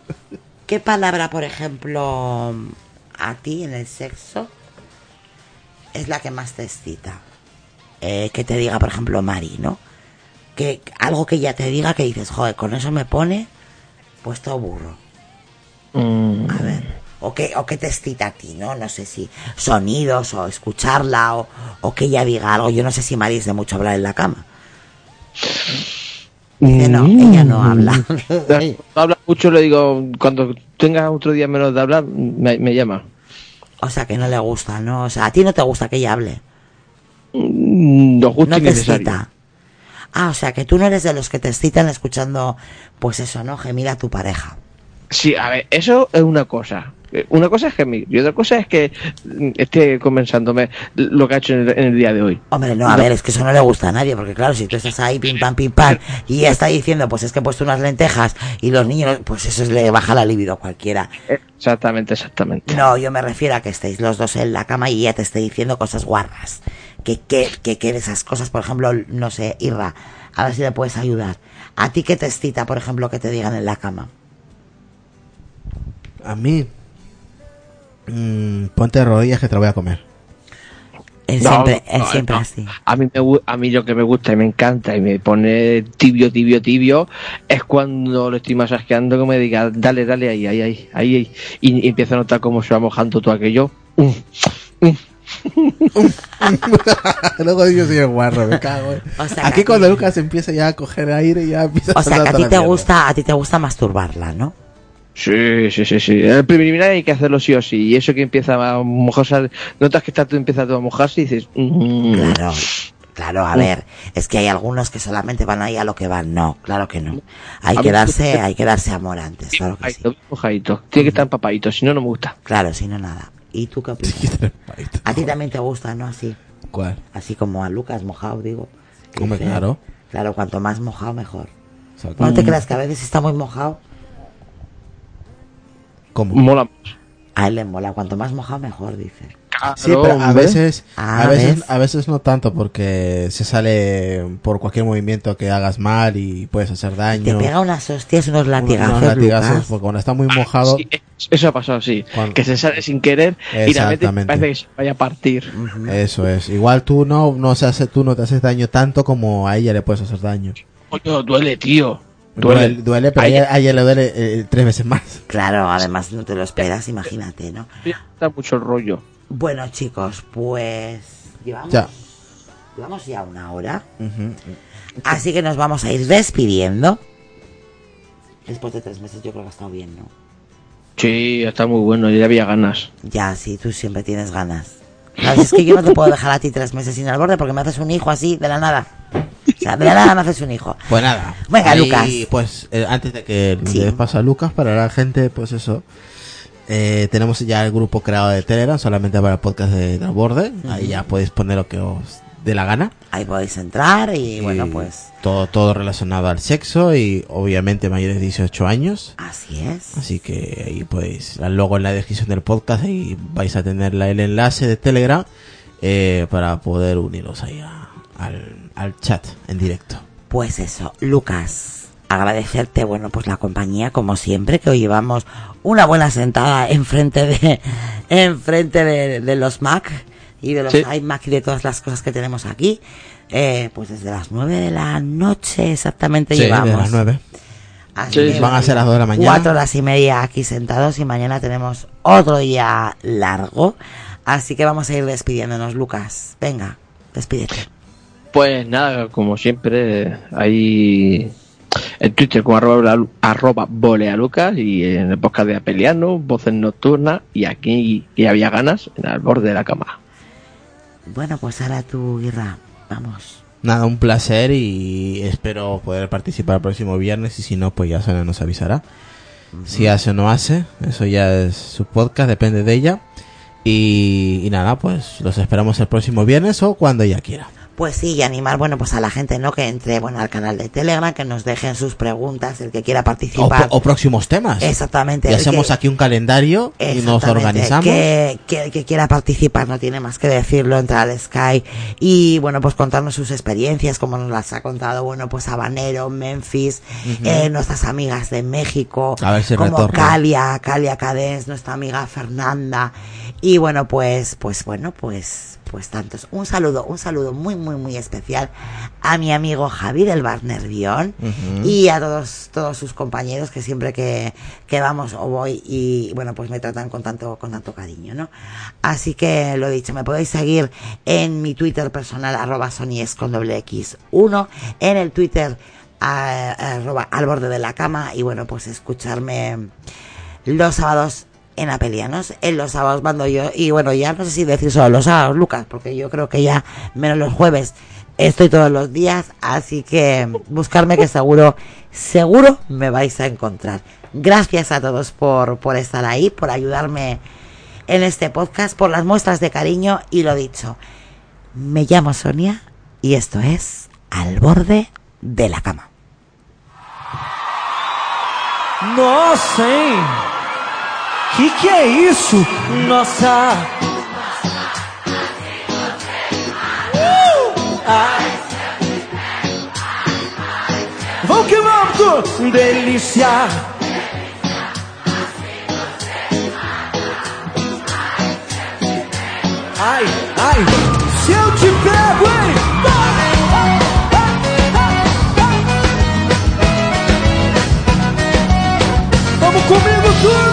¿Qué palabra, por ejemplo, a ti en el sexo es la que más te excita? Eh, que te diga, por ejemplo, Mari, ¿no? Que algo que ella te diga que dices, joder, con eso me pone puesto burro. Mm, A ver. O que, o que te excita a ti, ¿no? No sé si sonidos o escucharla o, o que ella diga algo. Yo no sé si Mari es de mucho hablar en la cama. Dice, no, ella no habla. [laughs] Habla mucho, le digo, cuando tenga otro día menos de hablar, me, me llama. O sea, que no le gusta, ¿no? O sea, a ti no te gusta que ella hable. Mm, Lo justo no te excita. Ah, o sea, que tú no eres de los que te excitan escuchando, pues eso, ¿no? Gemir a tu pareja. Sí, a ver, eso es una cosa. Eh, una cosa es gemir y otra cosa es que mm, esté comensándome lo que ha hecho en el, en el día de hoy. Hombre, no, a ver, es que eso no le gusta a nadie, porque claro, si tú estás ahí pim pam pim pam y ella está diciendo, pues es que he puesto unas lentejas y los niños, pues eso le baja la libido a cualquiera. Exactamente, exactamente. No, yo me refiero a que estéis los dos en la cama y ella te esté diciendo cosas guarras. Que, que, que, que de esas cosas, por ejemplo, no sé, Irra, a ver si le puedes ayudar. A ti que te excita, por ejemplo, que te digan en la cama. A mí. Mm, ponte de rodillas que te lo voy a comer. Es No, siempre, es no, siempre no. así. A mí, me, a mí lo que me gusta y me encanta y me pone tibio, tibio, tibio es cuando lo estoy masasqueando que me diga, dale, dale, ahí, ahí, ahí, ahí, ahí. Y, y empiezo a notar cómo se va mojando todo aquello. Mm, mm. [laughs] Luego yo soy el guarro, me cago. eh. O sea, que Aquí cuando Lucas empieza ya a coger aire, ya empieza O sea, que a ti te gusta, a ti te gusta masturbarla, ¿no? Sí, sí, sí, sí. En el preliminar hay que hacerlo sí o sí. Y eso que empieza a mojarse, notas que está todo empieza todo a mojarse y dices, mm, Claro, claro, a ver, es que hay algunos que solamente van ahí a lo que van, no, claro que no. Hay A que darse, hay que darse amor antes, claro que sí. mojadito. Tiene que estar empapadito, si no, no me gusta. Claro, si no nada. ¿Y tú qué opinas? A ti también te gusta, ¿no? Así, ¿Cuál? así como a Lucas mojado, digo. Hombre, claro. Claro, cuanto más mojado, mejor. Exacto. No te creas que a veces está muy mojado. ¿Cómo? Mola. A él le mola, cuanto más mojado, mejor, dice. Sí, pero a veces, Ah, a veces, ¿ves? a veces no tanto porque se sale por cualquier movimiento que hagas mal y puedes hacer daño. Te pega unas hostias, unos latigazos, unos latigazos, Lucas. porque cuando está muy mojado, Sí, eso ha pasado, sí. Cuando- Que se sale sin querer y la Exactamente. parece que se vaya a partir. eso es. Igual tú no, no se hace, tú no te haces daño tanto como a ella le puedes hacer daño. Coño, duele, tío. Duele, Duele. duele, pero a Ahí- ella, a ella le duele eh, tres veces más. Claro, además no te lo esperas, imagínate, ¿no? Está mucho el rollo. Bueno, chicos, pues llevamos, Ya. llevamos ya una hora. Así que nos vamos a ir despidiendo. Después de tres meses yo creo que ha estado bien, ¿no? Sí, está muy bueno, ya había ganas. Ya, sí, tú siempre tienes ganas. Es que yo no te puedo dejar a ti tres meses sin el borde porque me haces un hijo así, de la nada. O sea, de la nada me haces un hijo. Pues nada. Venga, Ahí, Lucas. Pues eh, antes de que Sí. le paso a Lucas, para la gente, pues eso. eh, tenemos ya el grupo creado de Telegram solamente para el podcast de Del Borde. Ahí ya podéis poner lo que os dé la gana. Ahí podéis entrar y, Y bueno, pues Todo, todo relacionado al sexo y obviamente mayores de 18 años. así es. Así que ahí podéis, luego en la descripción del podcast ahí vais a tener la- el enlace de Telegram eh, para poder uniros ahí a- al, al chat en directo. Pues eso, Lucas, agradecerte, bueno, pues la compañía, como siempre, que hoy llevamos una buena sentada enfrente de, [laughs] enfrente de, de los Mac y de los Sí. iMac y de todas las cosas que tenemos aquí. Eh, pues desde las nueve de la noche exactamente Sí, llevamos. de las 9. Así sí. Van a ser las 2 de la mañana. Cuatro horas y media aquí sentados y mañana tenemos otro día largo. Así que vamos a ir despidiéndonos, Lucas. Venga, despídete. Pues nada, como siempre, ahí en Twitter como arroba, arroba bolealucas y en el podcast de Apeliano, Voces Nocturnas y aquí y había ganas en el borde de la cama. Bueno, pues ahora tú, Guirra. Vamos. Nada, un placer y espero poder participar el próximo viernes y si no, pues ya Sonia nos avisará. Si hace o no hace, eso ya es su podcast, depende de ella. Y, y nada, pues los esperamos el próximo viernes o cuando ella quiera. Pues sí, y animar, bueno, pues a la gente, ¿no? Que entre, bueno, al canal de Telegram, que nos dejen sus preguntas, el que quiera participar. o próximos temas. Exactamente. Y hacemos que- aquí un calendario y nos organizamos. Que, que el que quiera participar no tiene más que decirlo, entrar al Sky y bueno, pues contarnos sus experiencias, como nos las ha contado, bueno, pues Habanero, Memphis, eh, nuestras amigas de México, A ver si como. Calia, Calia Cadés, nuestra amiga Fernanda, y bueno, pues, pues bueno, pues, pues tantos. Un saludo, un saludo muy, muy, muy especial a mi amigo Javi del Bar Nervión y a todos, todos sus compañeros que siempre que, que vamos o voy y bueno, pues me tratan con tanto, con tanto cariño, ¿no? Así que lo dicho, me podéis seguir en mi Twitter personal, arroba sonies con doble X 1, en el Twitter, a- arroba al borde de la cama y bueno, pues escucharme los sábados en Apelianos. En los sábados mando yo. Y bueno, ya no sé si decir solo los sábados, Lucas, porque yo creo que ya menos los jueves estoy todos los días. Así que buscarme que seguro, seguro me vais a encontrar. Gracias a todos por, por estar ahí, por ayudarme en este podcast, por las muestras de cariño y lo dicho. Me llamo Sonia y esto es Al borde de la cama. Nossa, hein? Que que é isso? Nossa! Uh! Ai. Vamos que vamos! Delícia! Ai, ai! Se eu te pego, hein? Vamos comigo, turma!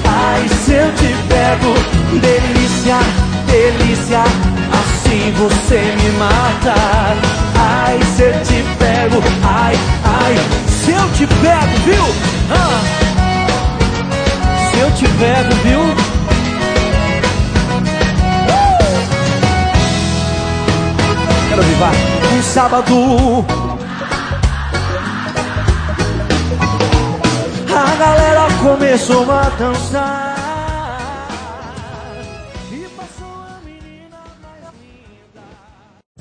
ai, se eu te pego Delícia, delícia, assim você me mata Ai, se eu te pego, ai, ai, se eu te pego, viu? Ah. Se eu te pego, viu? Quero vivar um sábado. A galera começou a dançar.